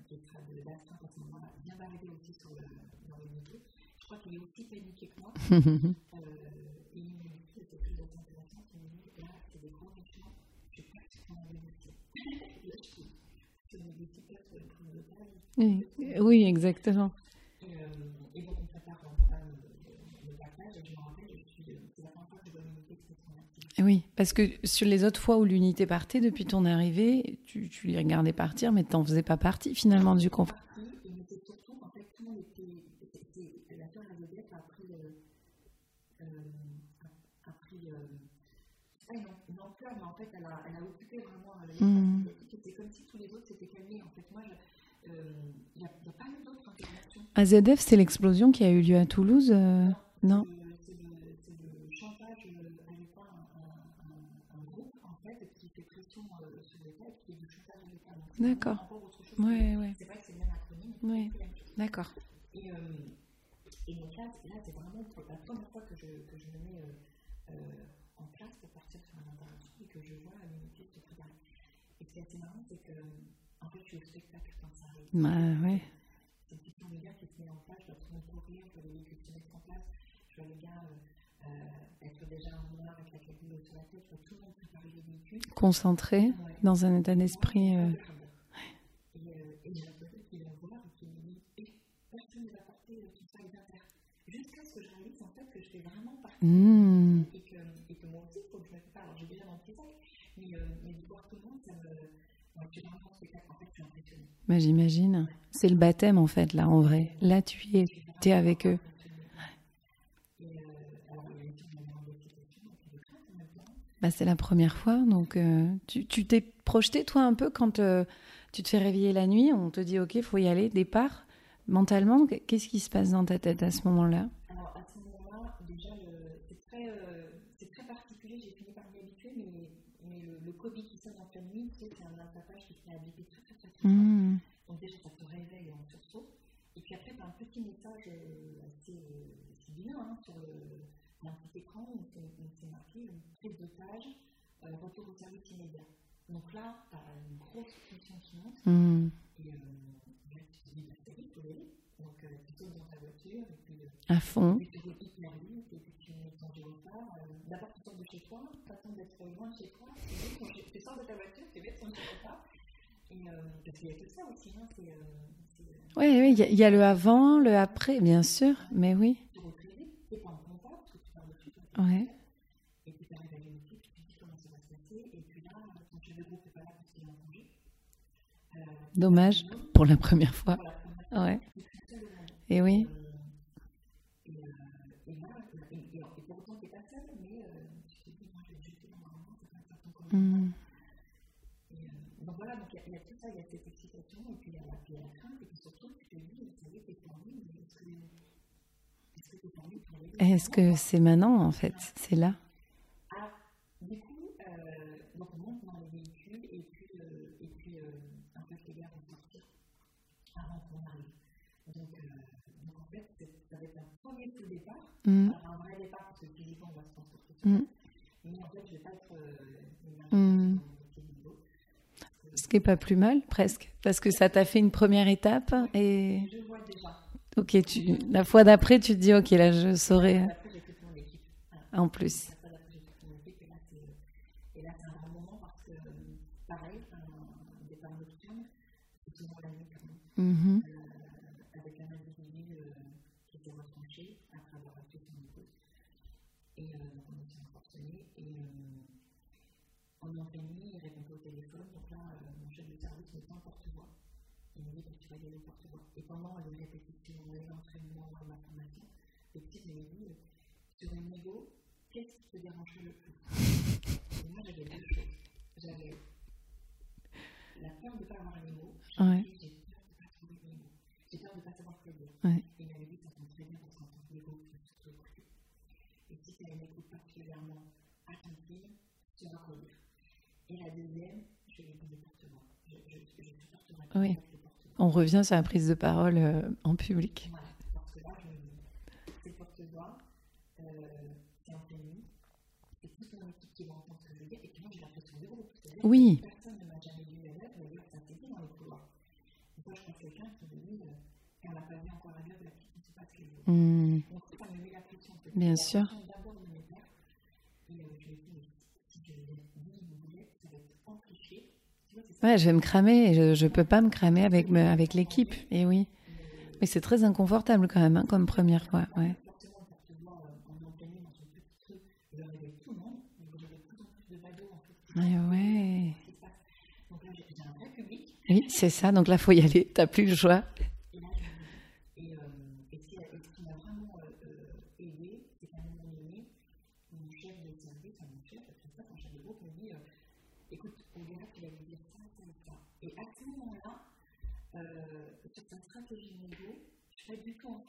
qui sera de l'astreinte à ce moment-là, vient d'arriver aussi sur le, dans. Je crois qu'il est aussi paniqué que moi. Euh, et il m'a dit, c'était plus assez intéressant, il m'a dit, là, c'est des gros méchants, je sais pas ce qu'on a négocié. Là, je suis, je négocie pas sur les premiers otages. Oui, oui, exactement. Et, euh, et donc, on prépare, on prépare le, le passage, et je me rappelle, je suis, c'est la première fois que je vois l'unité qui se active. Oui, parce que sur les autres fois où l'unité partait, depuis ton arrivée, tu, tu les regardais partir, mais tu n'en faisais pas partie finalement du Elizabeth a pris. A, a pris. C'est pas une, am- une ampleur, mais en fait, elle a, elle a occupé vraiment l'espace médiatique, et C'est comme si tous les autres s'étaient calmés. En fait, moi, je, il n'y a, a, pas eu d'autres interventions. AZF, c'est l'explosion qui a eu lieu à Toulouse euh, Non. D'accord. Ouais, ouais. C'est vrai que c'est le même acronyme. Oui. D'accord. Et, euh, et, donc là, là c'est vraiment la première fois que je, que je me mets euh, en place pour partir sur une intervention et que je vois l'unité se préparer. Et ce qui est assez marrant, c'est que en fait, je suis au spectacle quand ça arrive. Bah ouais. C'est une question de gars qui se met en place, je dois tout le monde courir, je vois les véhicules se mettre en place, je vois les gars euh, euh, être déjà en noir avec la cabine sur la tête, je vois tout le monde préparer les véhicules. Concentré, ouais. dans un état d'esprit. Euh... Et, euh, et j'ai l'impression qu'il va voir et qu'il me dit et personne ne va porter tout ça inter. Jusqu'à ce que je réalise fais vraiment partie mmh. et, que, et que moi aussi, il faut que je me prépare. Alors j'ai déjà mon petit sac, mais, euh, mais de voir tout le monde, ça me. Moi, je suis vraiment en fait, je suis impressionnée. Bah, J'imagine. C'est le baptême en fait, là, en vrai. Là, tu es, es avec eux. Bah, c'est la première fois, donc euh, tu t'es projeté toi un peu quand euh, tu te fais réveiller la nuit, on te dit ok, faut y aller, départ. Mentalement, qu'est-ce qui se passe dans ta tête à ce moment-là Alors à ce moment-là, déjà, c'est très, euh, très, particulier, j'ai fini par m'y habituer, mais, mais le, le, Covid qui sonne en nuit, tu c'est un tapage qui met à biper très très très mmh. Donc déjà, ça te réveille en sursaut. Et puis après, tu as un petit message assez, assez bien hein, sur le, un petit écran où c'est marqué une prise d'otage, euh, retour au service immédiat. Donc là, tu as une grosse pression qui monte. Mmh. Et euh, là, tu te dis, bah, c'est vite, Donc euh, tu sautes dans ta voiture, et puis, à fond. puis chez toi, tu attends d'être loin de chez toi, tu, mets ton, tu sors de ta voiture, tu mets ton gyrophare. Et euh, parce qu'il y a que ça aussi, hein, c'est. oui, oui, il y, y, a le avant, le après, bien sûr, mais oui. Tu routes très vite, tu n'es pas en contact, parce que tu pars de chez toi. Ouais. Et puis tu arrives à l'unité, puis tu te dis comment ça va se passer, et puis là, ton chef de groupe n'est pas là parce qu'il est en congé. Dommage, pour la première fois. Ouais. Et oui. Euh, Mmh. Et, euh, donc voilà, donc il y, a- tout ça, il y a cette excitation, et puis il y a la, puis crainte, et puis surtout, tu te dis, ça y est, t'es formé, mais est-ce que est-ce que t'es formé pour aller Est-ce que c'est maintenant, en fait? C'est là? Ah, du coup, euh, donc on monte dans les véhicules, et puis, euh, et puis en fait, les gars vont sortir avant qu'on arrive. Donc, euh, donc en fait, ça va être un premier coup de départ, Mmh. Alors, un vrai départ, parce que physiquement, on va se transporter sur Mm. place. Mais en fait, je ne vais pas être euh, une Mm. dans mon petit niveau. Pas plus mal, presque, parce que ça t'a fait une première étape et Je vois déjà. ok, tu la fois d'après, tu te dis ok, là je saurais Après, j'ai toute mon équipe. Voilà. en plus. Après, après, j'ai toute mon équipe. Et là, c'est, et là, c'est un grand moment parce que, euh, pareil, un départ nocturne, c'est souvent la nuit quand même. Mhm. Euh, avec un individu euh, qui s'est retranché après avoir acheté son épouse. Et euh, donc, on s'est encore sonné. Et euh, en pleine nuit, il répond pas au téléphone. Donc là, euh, mon chef de service me tend porte-voix. Il me dit que tu vas y aller au porte-voix. Et pendant les répétitions, l'entraînement, ma formation, le petit me dit euh, sur une négo, qu'est-ce qui te dérangerait le plus Et moi, j'avais deux choses. J'avais la peur de ne pas avoir les mots. Ouais. Et j'ai peur de ne pas trouver les mots. J'ai peur de ne pas savoir quoi dire. Ouais. Et il m'avait dit ça tombe très bien parce qu'en tant que négo, tu peux surtout écouter. Et si tu as une écoute particulièrement attentive, tu vas relire. Et la deuxième, je ai dit le porte-voix. Je, je, je supporterai pas Oui. le porte-voix. On revient sur la prise de parole euh, en public. Voilà, parce que là, je me dis, c'est porte-voix, euh, c'est en pleine nuit, c'est toute mon équipe qui va entendre ce que je veux dire, et puis moi j'ai la pression de groupe. C'est-à-dire Oui. ne ne. Hmm. Bien sûr. je. Ouais, je vais me cramer. Je, je peux pas me cramer avec l'équipe. Et oui. Mais c'est très inconfortable quand même, hein, comme première fois. Ouais. Forcément, le porte-voix euh, en pleine nuit dans ce petit truc, je réveille tout le monde, donc j'avais de plus en plus de fait. qui Ouais. Donc là, j'ai un vrai public, Oui, c'est ça. Donc là, faut y aller. T'as plus le choix. et là, dis, et, euh, et, ce qui et m'a vraiment euh, euh, aidé, c'est qu'à un moment donné, mon chef de service, enfin, mon chef, tout ça, mon chef de groupe me dit, euh, écoute, on verra qu'il lui dire ça, ça et ça. Et à ce moment-là, sur sa stratégie négo, je suis pas du tout en.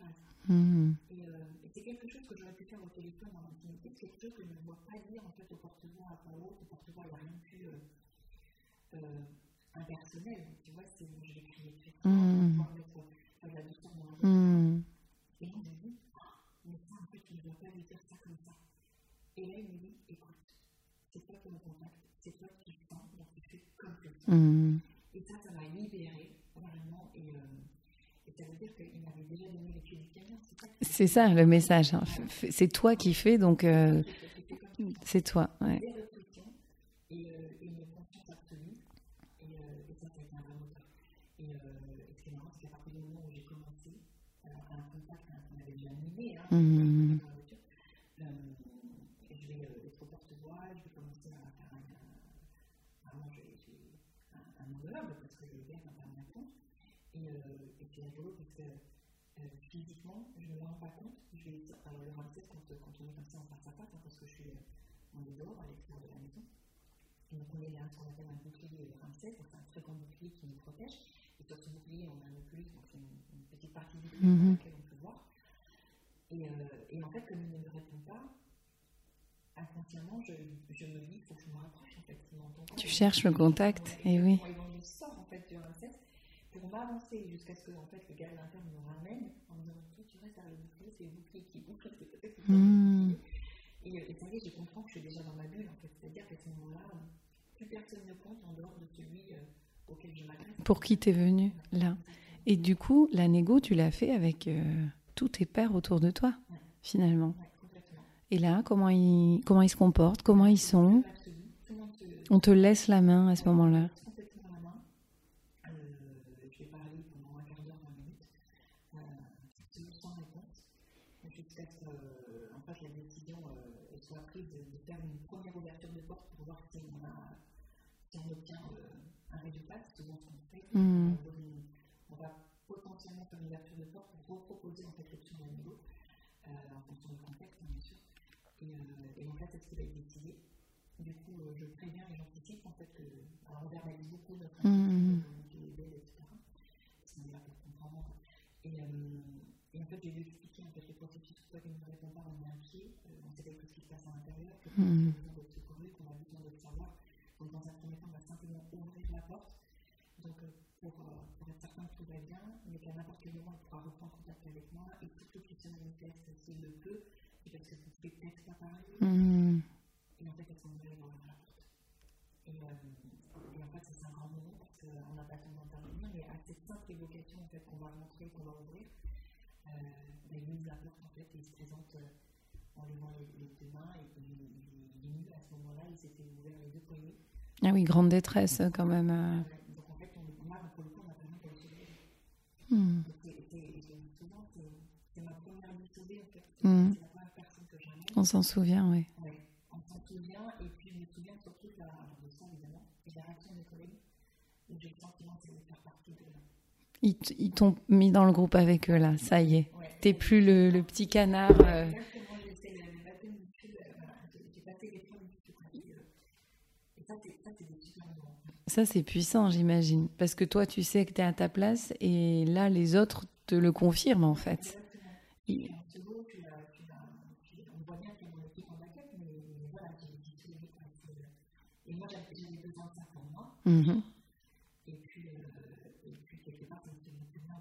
Mhm. Et, euh, et c'est quelque chose que j'aurais pu faire au téléphone en intimité, c'est quelque chose que je ne vois pas dire en fait au porte-voix à voix haute. Au porte-voix, il n'y a rien de plus euh, euh, impersonnel. Tu vois, c'est je vais crier très fort, mettre euh, de la douceur dans la. Mhm. Et je me dis, Ah, mais ça, en fait, tu ne dois pas lui dire ça comme ça. Et là, il me dit, écoute, c'est toi qui me contacte, c'est toi qui sens, donc tu fais comme tu le sens. Mhm. Et ça, ça m'a libérée, vraiment. Et, euh, et ça veut dire qu'il m'avait déjà donné les clés du camion. C'est ça ça le message. hein. C'est toi qui fais, donc euh, c'est toi. Ouais. des réflexions et, euh, et une confiance absolue. Et, euh, et ça, ça a été un vrai moteur. Et, euh, et ce qui est marrant, c'est qu'à partir du moment où j'ai commencé euh, un contact hein, qu'on avait déjà animé, hein, Mhm. dans la voiture, euh, je vais euh, être au porte-voix, je vais commencer à faire un, un, vraiment, j'ai- j'ai un, un monologue parce que le gars va pas me répondre. Et, euh, et c'est rigolo parce que euh, physiquement, je ne me rends pas compte. Je vais, alors, le Ramsès, quand, quand on est ça en face à hein, parce que je suis euh, en dehors, à l'extérieur de la maison, et donc on est là, ce qu'on appelle un bouclier euh, c'est un très grand bouclier qui nous protège. Et sur ce bouclier, on a un oculus, donc c'est une, une petite partie du bouclier Mhm. dans laquelle on peut voir. Et, euh, et en fait, comme il ne me répond pas, inconsciemment, je, je me dis, il faut que je me rapproche en fait. il m'entend pas. Tu cherches le contact, et oui. Et je sors en fait du Ramsès pour m'avancer jusqu'à ce que en fait, le gars de l'interne me ramène en me disant, tu restes derrière le bouclier, c'est le bouclier qui boucle, c'est peut-être que Mhm. et, euh, et ça y est, je comprends que je suis déjà dans ma bulle en fait. C'est-à-dire qu'à ce moment-là, euh, plus personne ne compte en dehors de celui euh, auquel je m'adresse. Pour qui t'es venu là Et du coup, la négo, tu l'as fait avec euh, tous tes pères autour de toi, finalement. Ouais. Et là, comment ils, comment ils se comportent Comment ils sont? On te laisse la main à ce moment-là. Et, euh, et en fait, c'est ce qui va être décidé. Du coup, euh, je préviens et j'anticipe en fait que. Alors, on verbalise beaucoup notre les belles, etc. Parce qu'on est là pour comprendre. Et, euh, et en fait, j'ai dû expliquer en fait, le processus. Pourquoi il ne me répond pas, on est inquiet. Euh, on sait quelque chose qui se passe à l'intérieur, que qu'on a besoin d'être secouru, qu'on a besoin de savoir. Donc, dans un premier temps, on va simplement ouvrir la porte. Donc, euh, pour, euh, pour être certain que tout va bien, mais qu'à n'importe quel moment, il pourra reprendre contact avec moi et surtout qu'il se manifeste s'il le peut, et parce que vous pouvez peut-être pas. Mhm. Et en fait, à moment-là, il va ouvrir la. Et, euh, et en fait, ça, c'est un grand moment parce qu'on n'a pas le temps d'intervenir, mais à cette simple évocation en fait, qu'on va montrer, qu'on va ouvrir, euh, ouvre la porte en fait et il se présente euh, en levant les, les deux mains et il, il, il est nu à ce moment-là, il s'était ouvert les deux poignets. Ah oui, grande détresse quand même. euh. Euh, donc en fait, on, là, pour le coup, on a vraiment pour le. Donc, c'est- je le dis souvent, c'est ma première vie sauvée en fait. Mhm. C'est la première personne que j'amène. On s'en souvient, oui. Ouais, on s'en souvient, et puis je me souviens surtout de la, de ça évidemment, et de la réaction de mes collègues, où j'ai le sentiment que c'est de faire partie de. Ils, t'ont mis dans le groupe avec eux là, ça y est. Ouais. T'es plus le, le petit canard. euh. Exactement, j'ai passé les premiers et, ça, c'est ça, c'est des super moments. Ça, c'est puissant, j'imagine. Parce que toi, tu sais que tu es à ta place et là, les autres te le confirment en fait. Exactement. Ils- Et Et moi, j'avais besoin de ça pour moi. Mhm. Et puis, euh, et puis quelque part, ça me beaucoup bien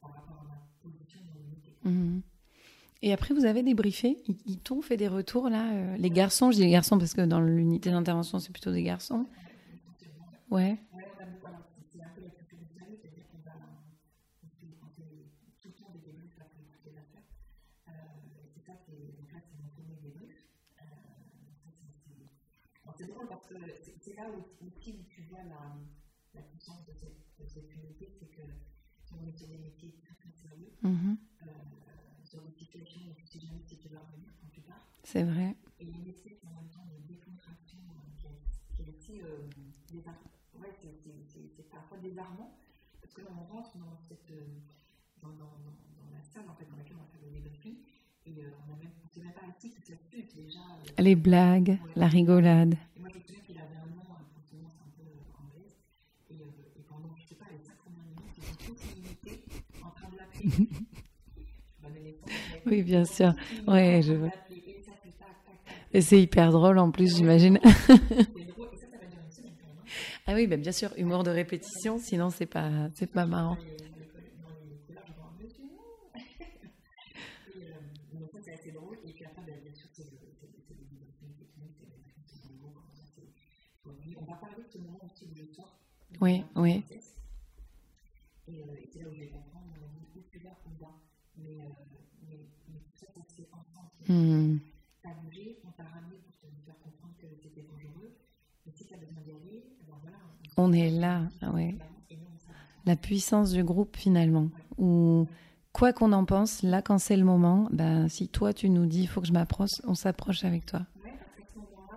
par rapport à ma position dans l'unité. Mhm. Et après, vous avez débriefé Ils, ils t'ont fait des retours là euh, Les garçons, je dis les garçons parce que dans l'unité d'intervention, c'est plutôt des garçons. Ouais. Ouais, on a beaucoup, alors, c'est un peu la culture du service, c'est-à-dire qu'on va, on fait, on fait tout le temps des débriefs après toutes les affaires. Euh, et c'est ça, c'est, donc là, c'est mon premier débrief. Euh, ça, c'est, c'est, alors, c'est drôle parce que c'est, là où, aussi où tu vois la, la puissance de cette, de cette unité, c'est que on est sur des métiers très très sérieux, Mhm. euh, sur des situations où tu sais jamais si tu vas revenir quand tu pars. C'est vrai. Et une espèce en même temps de décontraction euh, qui est, assez euh. Ouais, c'est, parfois désarmant, parce que là, on rentre dans, cette, dans, dans, dans, dans la salle en fait, dans laquelle on va faire le débriefing, et euh, on ne s'est même les blagues, la rigolade. Oui, bien sûr. Ouais, je vois. Et c'est hyper drôle en plus, j'imagine. ah oui, ben, bien sûr, humour de répétition, sinon c'est pas, c'est pas marrant. Oui, oui. Et, euh, c'est là où je vais comprendre, on est là ou bas. Mais, euh, mais, mais tout ça, c'est ensemble. Mmh. Tu as bougé, on t'a ramené pour te faire comprendre que c'était dangereux. Mais si tu as besoin d'y aller, alors voilà. On, est là, ah ouais. La puissance du groupe finalement. Ou quoi qu'on en pense, là quand c'est le moment, ben, si toi tu nous dis il faut que je m'approche, on s'approche avec toi. Ce moment-là,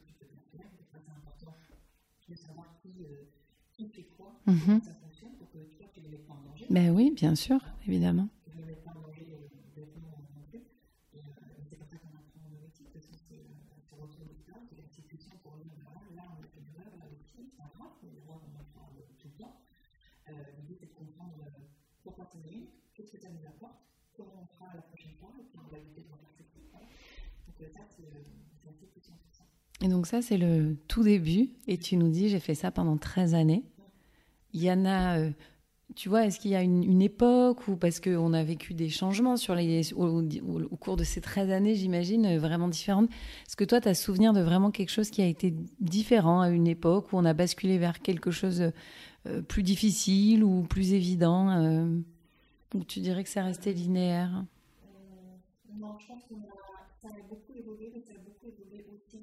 Mmh. Ben oui, bien sûr, évidemment. Et donc ça, c'est le tout début. Et tu nous dis, j'ai fait ça pendant 13 années. Il y en a, euh, tu vois, est-ce qu'il y a une, époque ou parce qu'on a vécu des changements au, cours de ces 13 années, j'imagine, euh, vraiment différentes Est-ce que toi, tu as souvenir de vraiment quelque chose qui a été différent à une époque où on a basculé vers quelque chose euh, plus difficile ou plus évident Ou tu dirais que ça restait linéaire? Non, je pense que ça a beaucoup évolué, mais ça a beaucoup évolué aussi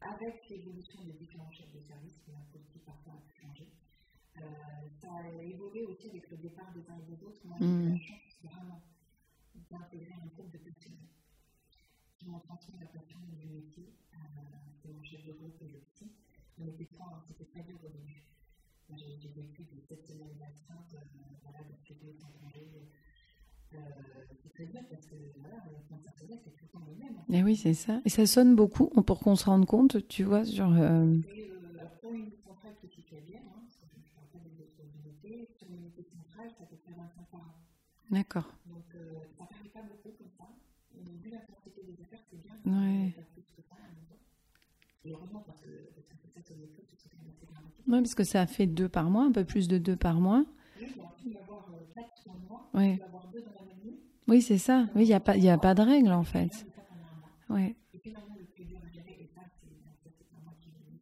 avec l'évolution des différents chefs de service, qui la politique parfois a changé. Euh, ça a évolué aussi avec le départ des uns et des autres. Moi, j'ai eu la mm. chance vraiment d'intégrer un groupe de passionnés qui m'ont transmis la passion du métier. c'est mon chef de groupe et le petit. Mais c'était très au début. J'ai vécu des sept semaines d'astreinte, voilà, depuis deux ans congé c'est très bien parce que voilà, le c'est tout le temps le même. Et oui, c'est ça. Et ça sonne beaucoup pour qu'on se rende compte, tu vois, sur. Euh... Et, euh, pour une centrale qui s'y bien, hein, parce que je ne parle pas des autres unités, sur une unité centrale, ça fait près 25 par an. D'accord. Donc, euh, ça ne fait pas beaucoup comme ça. Mais vu la quantité des affaires, c'est bien. Ouais. Plus que ça, et heureusement, parce que ça fait ça sur les choses, c'est quand même assez dramatique. Oui, parce que ça fait deux par mois, un peu plus de deux par mois. Oui, il va y avoir quatre par mois. Oui. Il va y avoir deux dans la oui, c'est ça. Oui, il n'y a, pas, a pas de règle en fait. Ouais. Et finalement, le plus dur à gérer, et ça, c'est pas moi qui l'ai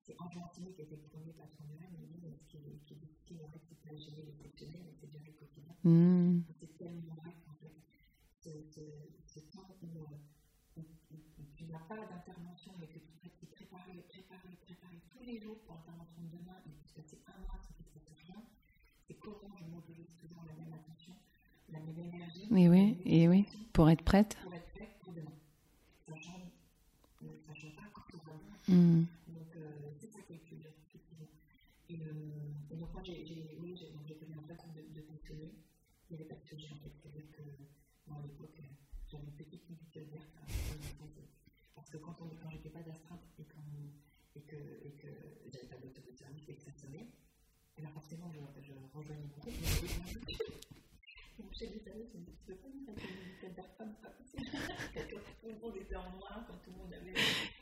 c'est Argentine qui a été premier patron de mais ce qui est difficile, en fait, c'est pas gérer l'exceptionnel, mais c'est gérer le quotidien. Mmh. C'est tellement vrai qu'en fait, ce temps où tu n'as pas d'intervention et que tu pratiques préparer, préparer, préparer tous les jours pour l'intervention de demain, et puis passer un mois sans qu'il ne se passe rien, c'est comment je mobilise toujours la même attention la même énergie. Oui, oui, et oui, pour être prête. Pour être prête pour demain. Ça change, ça change pas quand tout va bien. Mm. Donc, euh, c'est ça qui est le plus dur, effectivement. Et, euh, et donc, moi, j'ai oui, connu un vrai de, de fonctionner. Il n'y avait pas de solution, en fait. C'est-à-dire que, moi, à l'époque, j'avais une petite musique verte. Parce que quand, quand j'étais pas d'astreinte et, et que, et que j'avais pas de service et que ça sonnait, et là, forcément, je, je rejoignais le groupe. Et qui arrivait pimprenel euh, au milieu. Donc, euh, on a même fait une réflexion un peu sur un verre de thé, il y avait des chaussures bleues turquoise. Ça rendait bien mon cheveu de service, il dit, mais c'était pas le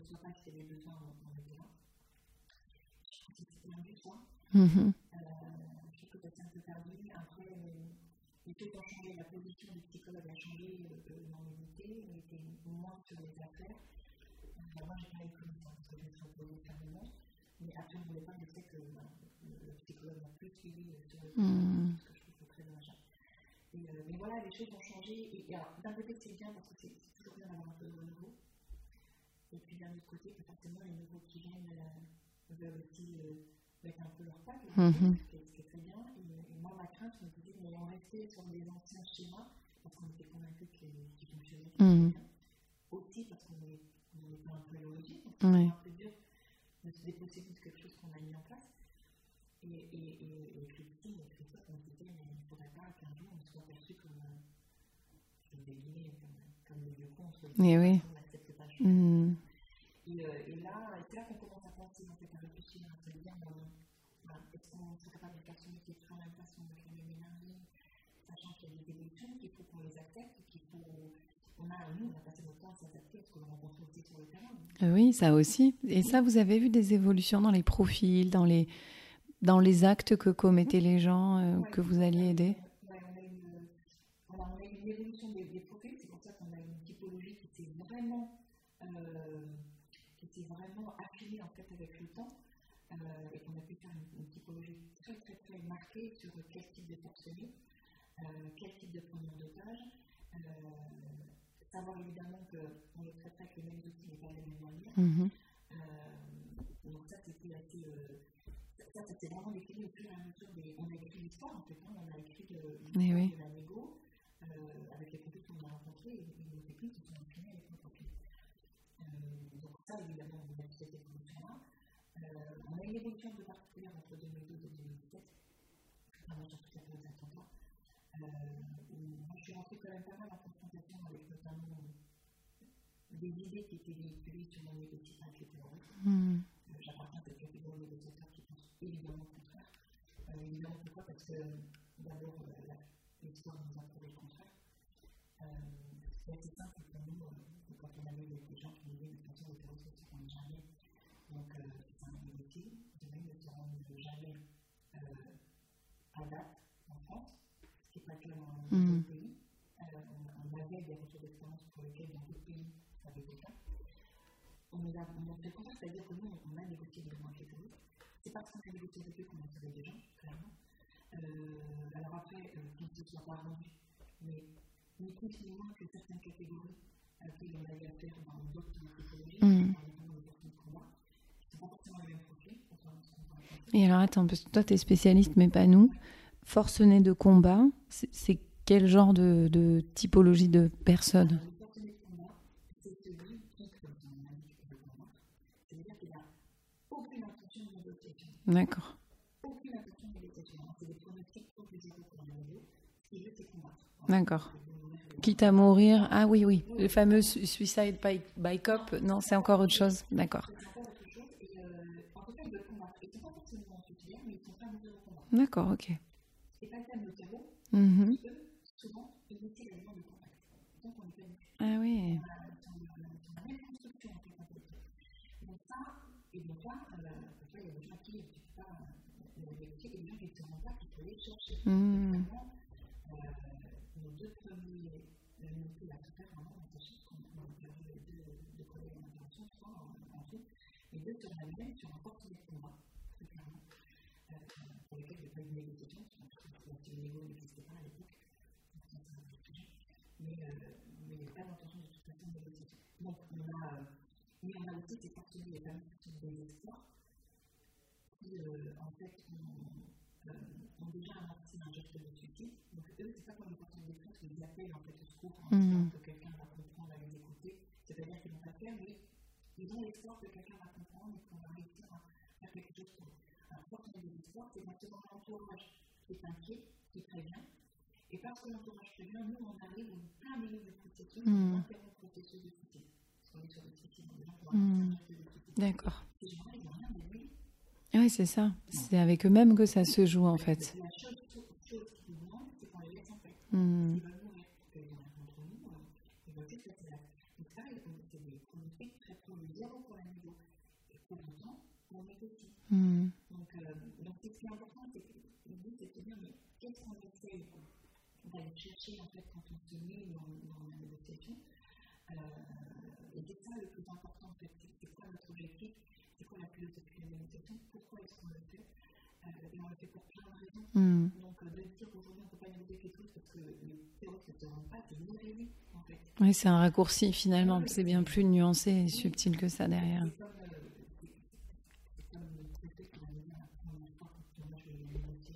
ne soit pas que c'est les besoins en là. Je pense que c'était un but, ça. Mm -hmm. euh, je trouve que c'est un peu perdu. Après, les choses ont changé, la position du psychologue a changé dans les métiers, on était moins sur les affaires. moi, j'ai pas eu connaissance parce que je me suis opposée fermement. Mais après, on ne voulait pas, sais que bah, le psychologue m'a plus suivi sur le parce que je trouve que c'est très dommage. Et, euh, mais voilà, les choses ont changé. Et d'un côté, c'est bien parce que c'est toujours bien d'avoir un peu de renouveau. Et puis d'un autre côté, forcément, les nouveaux qui viennent euh, veulent aussi euh, mettre un peu leur patte, ce, qui est très bien. Et, moi, ma crainte, je me disais, mais on restait sur des anciens schémas, parce qu'on était convaincus qu'ils fonctionnaient mmh. bien. Aussi parce qu'on était un peu à l'origine, donc c'était un peu dur de se déposséder de quelque chose qu'on a mis en place. Et, et, et, et Christine et Christophe, on se disait, mais il ne faudrait pas qu'un jour on soit perçu comme, euh, des guillemets, comme, comme des vieux cons, mais oui. on n'accepte pas le mmh. et, euh, et, là, c'est là qu'on commence à penser, en fait, à réfléchir, à se dire, bon, est-ce qu'on serait capable de faire son métier toujours la même façon, avec la même énergie, sachant qu'il y a des évolutions, qu'il faut qu'on les accepte, qu'il faut. On a, nous, on a passé notre temps à s'adapter à ce qu'on rencontre aussi sur le terrain. Oui, ça aussi. Et ça, vous avez vu des évolutions dans les profils, dans les, dans les actes que commettaient les gens euh, ouais, que vous alliez aider Oui, on, a une, on, a, une évolution des, des profils. C'est pour ça qu'on a une typologie qui s'est vraiment, euh, qui s'est vraiment affinée en fait avec le temps. Euh, et qu'on a pu faire une, une, typologie très très sur quel type de fonctionner, euh, quel type de preneur d'otage. Euh, savoir évidemment qu'on est très très avec les mêmes outils mais pas les mêmes moyens. Mm -hmm. donc ça c'était assez. ça, ça s'est vraiment décliné au fur et à mesure des. On a écrit l'histoire en fait, hein, on a écrit l'histoire oui. de la négo avec les profils qu'on a rencontrés et, et nos qui sont déclinées avec nos profils. donc ça évidemment on a cette évolution-là. Euh, on a une évolution un peu particulière entre 2012 et 2017, Euh, moi, je suis rentrée quand même pas mal en confrontation avec notamment des idées qui étaient véhiculées sur mon négociation avec les terroristes. Mmh. Euh, J'appartiens à cette catégorie de négociateurs qui pensent évidemment le contraire. Euh, évidemment, pourquoi? Parce que d'abord, euh, l'histoire nous a prouvé le contraire. C'est assez simple pour nous, quand on avait des gens qui disaient de façon, les terroristes ne se font jamais donc, c'est un métier de même ne seront jamais euh, à date en France, ce qui n'est pas le cas dans d'autres mmh. pays. Euh, on, avait des retours d'expérience pour lesquels dans d'autres pays ça avait été le cas. On nous a montré le c'est-à-dire que nous, on a négocié des touristes. C'est parce qu'on a négocié avec eux qu'on a trouvé des gens, clairement. Euh, alors après, euh, qu'ils ne se soient pas rendus, mais ni moins que certaines catégories à qui on avait affaire dans d'autres mmh. dans les autres combats. Et alors attends, parce que toi tu es spécialiste mais pas nous. Forcené de combat, c'est quel genre de, de, typologie de personne? D'accord. D'accord. Quitte à mourir. Ah oui, oui. Le fameux suicide by, by cop. Non, c'est encore autre chose. D'accord. D'accord, ok. Et pas le eux, souvent, évitaient l'élément de contact. Donc on est pas Ah oui. On a une construction en fait Donc ça, et donc là, il y a des gens qui ne peuvent pas vérifier, et des gens qui ne se rendent pas, les chercher. Mmh. Vraiment, euh, nos deux premiers vraiment, on qu'on a perdu deux, deux collègues en intervention, deux la sur un pour lesquels n'y a pas eu de négociation, parce que le négo n'existait pas à l'époque, mais, il n'y a pas d'intention de toute façon de négociation. Donc, on a, euh, mais on a aussi ces partenaires, les familles qui sont des espoirs, qui, euh, en fait, ont, euh, déjà amorcé un geste de suicide. Donc, eux, c'est pas comme les des détresse où ils appellent en fait au secours en disant mmh. que quelqu'un va comprendre, va les écouter. C'est-à-dire qu'ils vont pas faire, mais ils ont l'espoir que quelqu'un va comprendre et qu'on va réussir à faire quelque chose pour eux. Quand on histoires, c'est l'entourage qui est inquiet, qui prévient. Et parce que l'entourage prévient, nous, on arrive au plein milieu du processus, on interrompt le processus de suicide. Parce qu'on est sur le suicide, on est gens qui mmh. D'accord. Ces gens-là, ils n'ont rien de lui. Oui, c'est ça. C'est avec eux-mêmes que ça se joue, en fait. La seule chose qu'ils nous demandent, c'est qu'on les laisse en paix. Mmh. Ils veulent mourir. Ils veulent rien contre nous. Ils veulent juste être là. Donc ça, c'est des comités très peu zéro pour la niveau. Et pour autant, on négocie. Donc, donc, ce qui est important, d'aller chercher en fait quand on se met dans, dans la négociation. Euh, et c'est ça le plus important en fait, c'est quoi notre objectif, c'est quoi la philosophie de la négociation, pourquoi est-ce qu'on le fait, euh, et on le fait pour plein de raisons. Mm. Donc euh, de dire qu'aujourd'hui on ne peut pas négocier quelque chose parce que les théories ne se rendent pas, c'est une en fait. Oui, c'est un raccourci finalement, c'est bien plus nuancé et subtil que ça derrière comme, euh, c'est- c'est comme le préfet qui va me dire la première fois que moi je vais négocier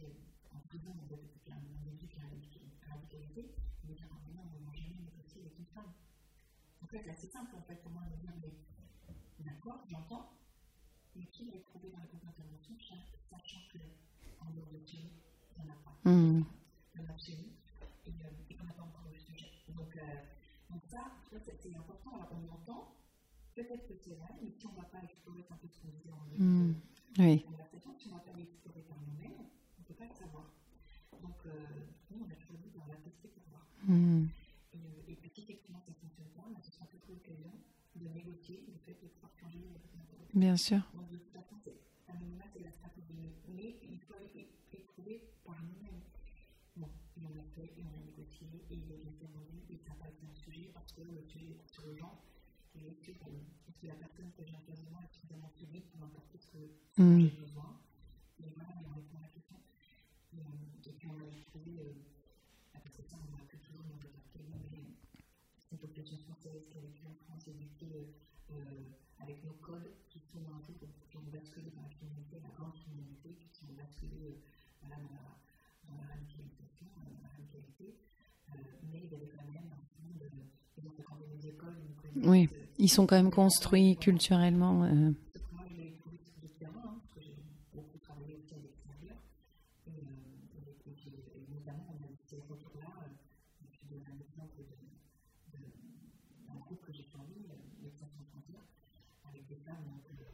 en prison, en fait, c'est un individu qui a la radicalité, il me dit ah non, on ne va jamais négocier avec une femme. En fait, là c'est simple en fait pour moi de dire mais d'accord, j'entends, mais qui va être trouvé dans la compte d'intervention, sachant que pas Mm. euh, et qu'on n'a pas sujet. Donc, ça, c'est important. Alors on entend, peut-être que c'est vrai, mais si on ne va pas explorer un peu ce qu'on en Mm. si on ne pas on peut pas le savoir. Donc nous, on a toujours dit pour voir. Et, euh, et puis effectivement ça ne fonctionne pas, là, peut-être l'occasion de négocier le fait de pouvoir changer. Bien sûr. Donc de toute façon, c'est un minimum, c'est la stratégie. Mais il faut aller éprouver par nous-mêmes. Bon, et on l'a fait, et on a négocié, et il a été rendu, et ça n'a pas été un sujet, parce que le sujet est sur le genre, et est-ce que, euh, est-ce que la personne que j'ai en face de moi est suffisamment publique pour m'apporter ce que Mm. j'ai besoin Et voilà, et on répond à la question. Et, euh, et puis on a trouvé, euh, parce que ça, on a pu toujours nous adapter, mais une population française qui a vécu en France, éduquée avec nos codes qui sont un peu, qui ont basculé dans la criminalité, la grande criminalité, qui ont basculé voilà, dans la, dans la radicalisation, dans la radicalité. Mais il y avait quand même un fond de. Ils ont fréquenté des écoles, ils nous connaissent. Oui. Ils sont quand même construits culturellement. euh, Sauf que moi, je l'ai trouvé sur le terrain, hein, parce que j'ai beaucoup travaillé aussi à l'extérieur. Et, euh, et, et j'ai- et notamment, on a eu ces retours-là. Euh, je donne un exemple de- de- d'un groupe que j'ai formé, euh, Médecins sans frontières, avec des femmes donc, euh,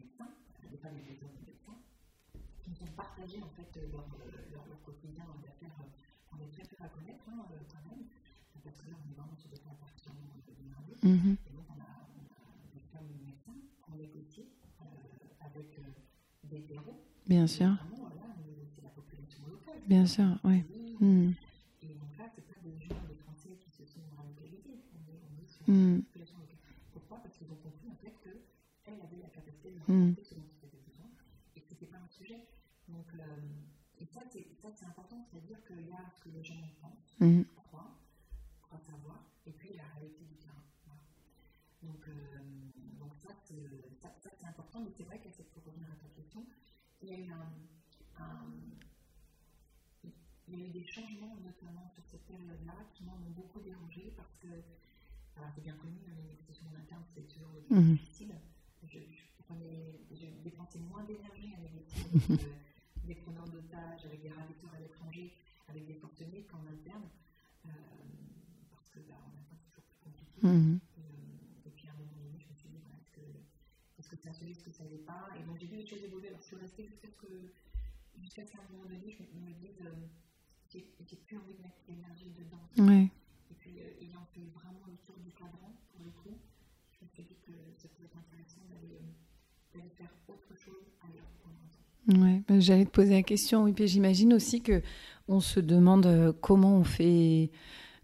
médecins, des femmes et des hommes médecins, qui nous ont partagé en fait leur, euh, leur, leur quotidien d'affaires euh, qu'on est très peu à connaître hein, euh, quand même, parce que là, on est vraiment sur des cas particulièrement euh, Et donc, on a, on a des femmes médecins négocié euh, avec des héros. Bien sûr. On- c'est la population locale. Bien sûr, oui. Et donc là, c'est pas des gens, des Français qui se sont radicalisés. On est, on sur la population locale. Pourquoi Parce qu'ils ont compris en fait qu'elle avait la capacité de raconter ce dont ils avaient besoin et que c'était pas un sujet. Donc, et ça, c'est ça, c'est important, c'est-à-dire qu'il y a ce que les gens pensent Mm. croient, croient savoir, et puis la réalité du terrain. Voilà. Donc, euh, donc ça, c'est, ça, important, mais c'est vrai cette pour revenir à ta question, il y a eu il y a eu des changements, notamment sur cette période-là, qui m'ont beaucoup dérangé parce que, alors c'est bien connu, hein, les négociations en interne, c'est toujours Mhm. difficile. Je, je, je dépensais moins d'énergie à négocier avec euh, des preneurs d'otages, avec des ravisseurs à l'étranger, avec des forcenés qu'en interne, euh, parce que bah, en interne c'est toujours plus compliqué. Mhm. Et, euh, et puis à un moment donné, je me suis dit, voilà, est-ce que, est-ce que c'est un sujet, est-ce que ça l'est pas Et donc j'ai vu les choses évoluer. Alors je suis restée jusqu'à ce que, jusqu'à ce qu'à un moment donné, je me, dise, euh, j'ai, j'ai plus envie de mettre l'énergie dedans. Ouais. Et puis, euh, ayant fait vraiment le tour du cadran, pour le coup, je me suis dit que ça pouvait être intéressant d'aller, euh, d'aller faire autre chose ailleurs. Ouais, ben, j'allais te poser la question. Oui, puis j'imagine aussi que on se demande euh, comment on fait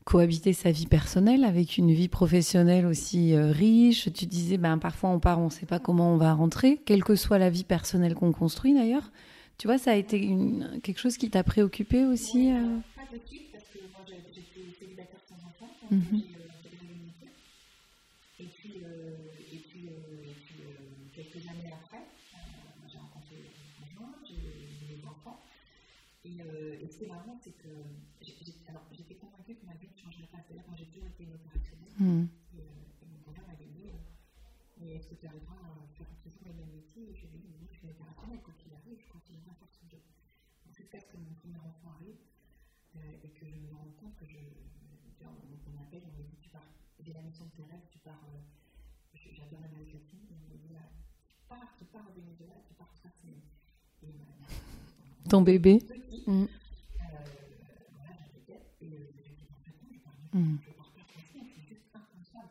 cohabiter sa vie personnelle avec une vie professionnelle aussi euh, riche. Tu disais, ben parfois on part, on ne sait pas comment on va rentrer, quelle que soit la vie personnelle qu'on construit d'ailleurs. Tu vois, ça a été une- quelque chose qui t'a préoccupé aussi. euh? Pas de suite, parce que moi j'ai- j'étais célibataire sans enfant, euh, intégré l'unité. Et puis, euh, et puis, euh, et puis euh, quelques années après, euh, j'ai rencontré mon conjoint, j'ai eu des enfants. Et, et c'est que j'ai- j'ai- alors, j'étais convaincue que ma vie ne changerait pas. C'est-à-dire que moi j'ai toujours été une Hmm. Et, et mon conjoint m'avait dit Mais est-ce que tu arriveras à faire toujours le même métier Et je lui ai dit je une opérationnelle, quoi qu'il arrive, je continuerai à faire ce job. Donc, que mon premier enfant arrive euh, et que je me rende compte que je. On, on appelle, on me dit Tu pars, dès la mission de tes rêves, tu pars. Euh, J'adore l'Amérique latine, et on me dit là, Tu pars, tu pars au Venezuela, tu pars trois semaines. Et euh, Ton bébé. petit, Hmm. euh, voilà, j'avais et euh, fait, non, je pars Hmm. je pars pas trois semaines, je suis juste inconsciente.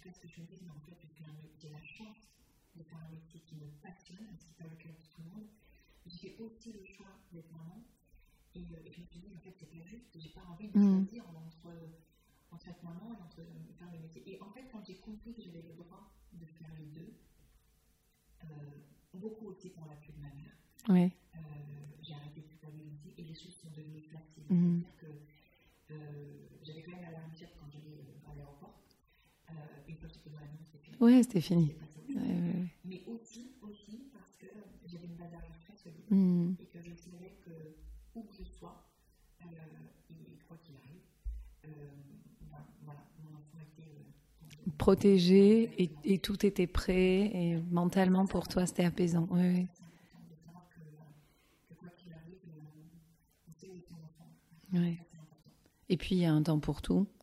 Euh, jusqu'à ce que je me dise, mais en fait, j'ai un- la chance de faire un métier qui me passionne, qui n'est pas le cas de tout le monde. J'ai fait aussi le choix d'être maman. Et, euh, et je me suis dit, en fait, c'est pas juste, j'ai pas envie de Mm. choisir entre, entre être maman et entre euh, faire le métier. Et en fait, quand j'ai compris que j'avais le droit de faire les deux, euh, beaucoup aussi pour l'appui de ma mère, Ouais. euh, j'ai arrêté de culpabiliser et les choses sont devenues faciles. Mhm. C'est-à-dire que euh, j'avais quand même la larme quand j'allais euh, à l'aéroport. Euh, l'avion, c'était fini. Ouais, c'était fini. Ouais. Mais aussi, aussi parce que j'avais une base arrière très solide Mm. et que je savais que où que je sois, euh, et quoi qu'il arrive, euh, ben, voilà, mon enfant était euh, Protégé et, et tout était prêt et mentalement pour toi c'était apaisant. Oui, oui. euh. Ouais. Et puis il y a un temps pour tout.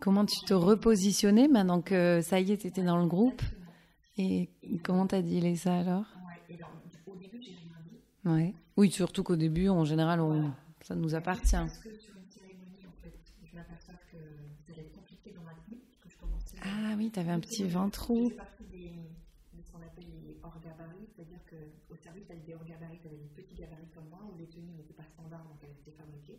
Comment tu te repositionnais maintenant que ça y est, tu étais dans le groupe. Et comment t'as dealé ça alors? Ouais, et alors, au début, j'ai rien dit. Ouais. Oui, surtout qu'au début, en général, on... ça nous appartient. Parce que sur une cérémonie, en fait, je m'aperçois que ça allait être compliqué dans ma tenue, parce que je commençais. Ah oui, t'avais un petit ventrou. fais partie des, de ce qu'on appelle les hors gabarits, c'est-à-dire qu'au service, il y avait des hors gabarits, tu avais des petits gabarits comme moi, où les tenues n'étaient pas standards, donc elles étaient fabriquées.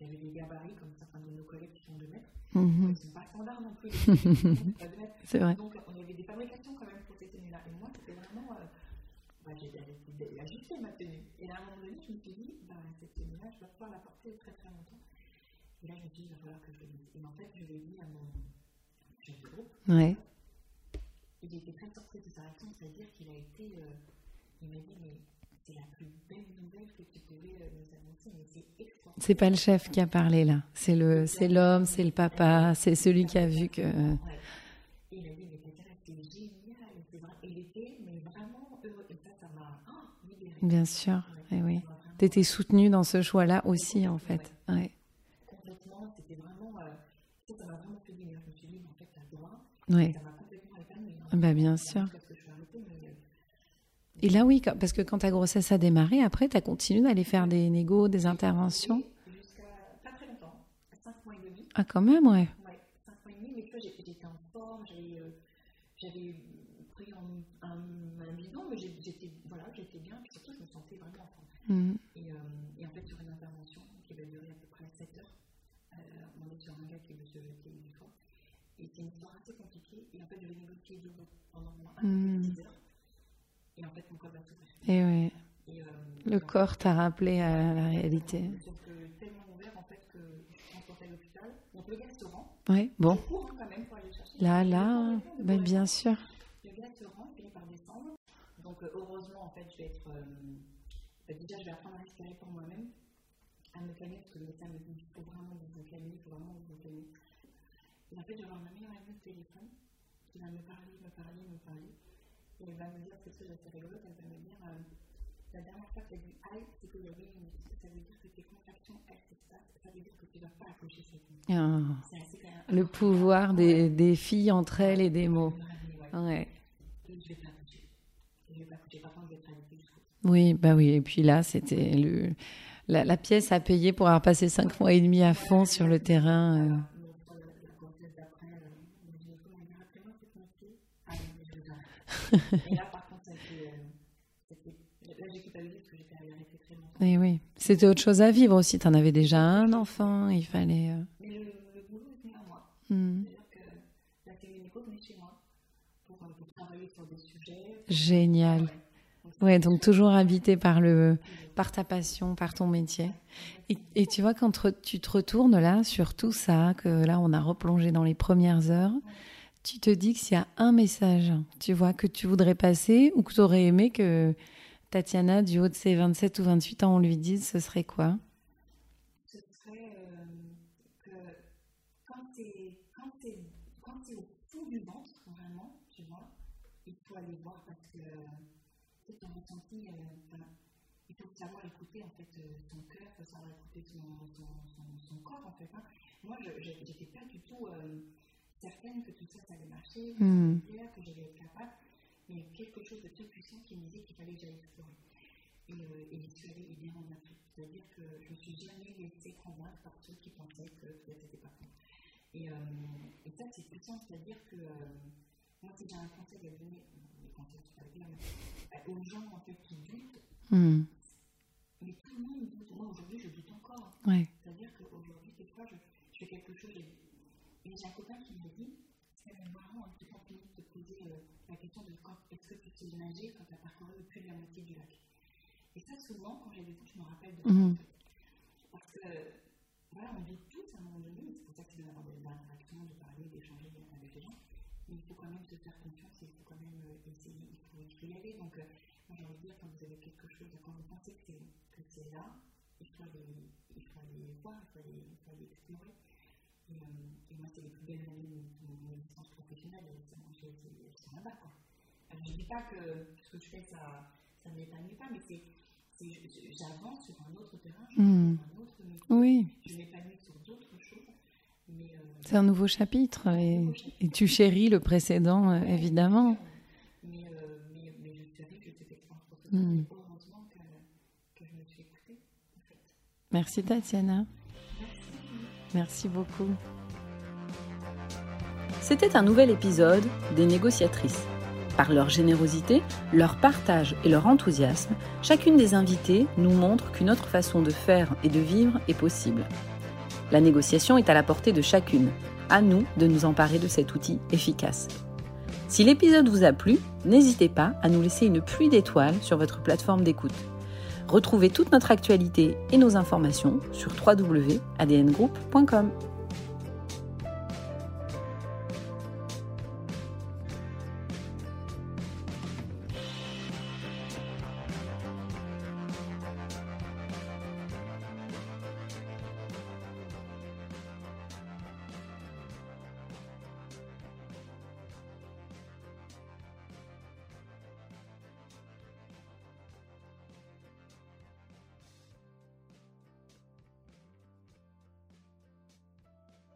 Y avait des gabarits, comme certains de nos collègues qui sont 2 mètres, Mhm. ils ne sont pas standards non plus. donc. C'est vrai. On avait des fabrications quand même pour ces tenues-là. Et moi, c'était vraiment. Euh, bah, j'ai ajusté ma tenue. Et à un moment donné, je me suis dit, bah, cette tenue-là, je vais pouvoir la porter très très longtemps. Et là, je me suis dit, il va falloir que je le dise. Et en fait, je l'ai dit à mon chef de groupe. Ouais. Il était très surpris de sa réaction, c'est-à-dire qu'il a été. euh, il m'a dit, mais c'est la plus belle nouvelle que tu pouvais nous annoncer, mais c'est extraordinaire. C'est pas le chef qui a parlé là. C'est le, c'est l'homme, c'est le papa, c'est celui qui a vu que. Ouais. Et il a dit, mais Tatiana, c'est génial. et c'est vrai. Et il était mais vraiment heureux. Et ça, ça m'a libérée. Bien sûr. Ouais, Eh oui. T'étais soutenue dans ce choix-là aussi, en fait. Ouais. complètement, c'était vraiment, euh, ça, ça m'a vraiment fait du bien. Je me suis dit, mais en fait, t'as le droit, Ouais. ça m'a complètement épanouie. Hein. Bah, bien sûr. Parce que je suis arrêtée, mais euh, Et là, oui, parce que quand ta grossesse a démarré, après, tu as continué d'aller faire des négos, des interventions. jusqu'à pas très longtemps, 5 mois et demi, Ah, quand même, ouais. ouais, 5 mois et demi, mais tu vois, j'étais en forme, j'avais, euh, j'avais pris un, un, un bidon, mais j'étais, voilà, j'étais bien, puis surtout, je me sentais vraiment en forme. Et, euh, et en fait, sur une intervention qui va durer à peu près 7 heures, euh, on est sur un gars qui veut se jeter une fois. Et c'est une histoire assez compliquée. Et en fait, je vais négocier debout pendant un Mm. 10 heures. Et en fait, mon corps va s'ouvrir. Et ouais. Et, euh, Le corps t'a rappelé à la réalité. Donc, euh, tellement ouvert en fait que je transportais à l'hôpital. Donc, le gars se rend. Ouais, bon. Hein, quand même pour aller le chercher. Là, là, bah, bien sûr. le gars se rend, il finit par descendre. Donc, euh, heureusement, en fait, je vais être. euh, bah, déjà, je vais apprendre à respirer pour moi-même, à me calmer, parce que le médecin me dit il faut vraiment vous calmer, il faut vraiment vous calmer. Et en fait, je vais avoir ma meilleure amie au téléphone qui va me parler, me parler, me parler. Et elle va me dire quelque chose d'assez rigolo. Elle va me dire euh, la dernière fois que tu as dit aïe, c'est avait une. Ça veut dire que tes contractions, elles s'espacent. Ça veut dire que tu ne dois pas accrocher cette nuit. Ah. Le pouvoir des, des filles entre elles et des mots. Ouais. Ouais. Et je vais pas accoucher. Je vais pas accoucher. Par contre, je vais être Oui, bah oui. Et puis là, c'était le, la, la pièce à payer pour avoir passé cinq mois et demi à fond sur le terrain. euh. Donc, euh, la grossesse d'après, euh, le gynéco m'a dit rappelez-moi cette moitié. Ah non, mais je vais arrêter. Et là, par contre, ça euh, là, j'ai culpabilisé parce que j'étais arrêtée très longtemps. Et oui. C'était autre chose à vivre aussi. T'en avais déjà un enfant. Il fallait. euh, Mais le, le boulot venu à moi. hmm. C'est-à-dire que la gynéco venait chez moi pour, euh, pour travailler sur des sujets. Génial. Ouais, donc toujours habité par le, par ta passion, par ton métier. Et, et tu vois, quand re- tu te retournes là sur tout ça, que là on a replongé dans les premières heures, tu te dis que s'il y a un message, tu vois, que tu voudrais passer ou que tu aurais aimé que Tatiana, du haut de ses 27 ou 28 ans, on lui dise, ce serait quoi? Ce serait euh, que quand tu es, au fond du ventre, vraiment, tu vois, il faut aller voir parce que c'est ton ressenti, euh, il faut savoir écouter en fait euh, son cœur, il faut savoir écouter son, corps en fait. Hein. Moi, je n'étais pas du tout certaine que tout ça, ça allait marcher, que j'allais être capable il y a quelque chose de très puissant qui me disait qu'il fallait que j'aille explorer. Et, euh, et je suis allée bien en Afrique. C'est-à-dire que je ne me suis jamais laissée convaincre par ceux qui pensaient que c'était pas bon. Et, euh, et, ça, c'est puissant. C'est-à-dire que euh, moi, si j'ai un conseil à donner, les conseils, c'est pas bien, mais aux gens en fait, qui doutent, mm. mais tout le monde doute. Moi, aujourd'hui, je doute encore. Ouais. C'est-à-dire qu'aujourd'hui, des fois, je, je, fais quelque chose et, j'ai un copain qui me dit c'est vraiment un petit peu de te poser la question de quand est-ce que tu sais nager quand tu as parcouru plus de la moitié du lac. Et ça, souvent, quand j'ai des doutes, je me rappelle de ça. Mmh. Parce que, voilà, on doute tous à un moment donné, c'est pour ça que c'est bien d'avoir des interactions, de parler, d'échanger avec les gens. Mais il faut quand même se faire confiance et il faut quand même euh, essayer, il faut, il faut y aller. Donc, euh, moi, j'ai envie de dire, quand vous avez quelque chose, quand vous pensez que c'est là, il faut, aller, il faut aller voir, il faut aller, il faut aller explorer. Et, euh, et, moi, c'est les plus belles années de mon existence professionnelle, elles sont là-bas. Je ne dis pas que ce que je fais, ça, ne m'épanouit pas, mais c'est j'avance sur un autre terrain, je mmh. un autre métier, oui. je m'épanouis sur d'autres choses. Euh, c'est un nouveau chapitre et, et, tu chéris le précédent, euh, évidemment. Mais, euh, mais, mais, je savais que professionnelle, mmh. heureusement que, que, je me suis écoutée. En fait. Merci Tatiana. Merci beaucoup. C'était un nouvel épisode des négociatrices. Par leur générosité, leur partage et leur enthousiasme, chacune des invitées nous montre qu'une autre façon de faire et de vivre est possible. La négociation est à la portée de chacune. À nous de nous emparer de cet outil efficace. Si l'épisode vous a plu, n'hésitez pas à nous laisser une pluie d'étoiles sur votre plateforme d'écoute. Retrouvez toute notre actualité et nos informations sur www.adngroup.com.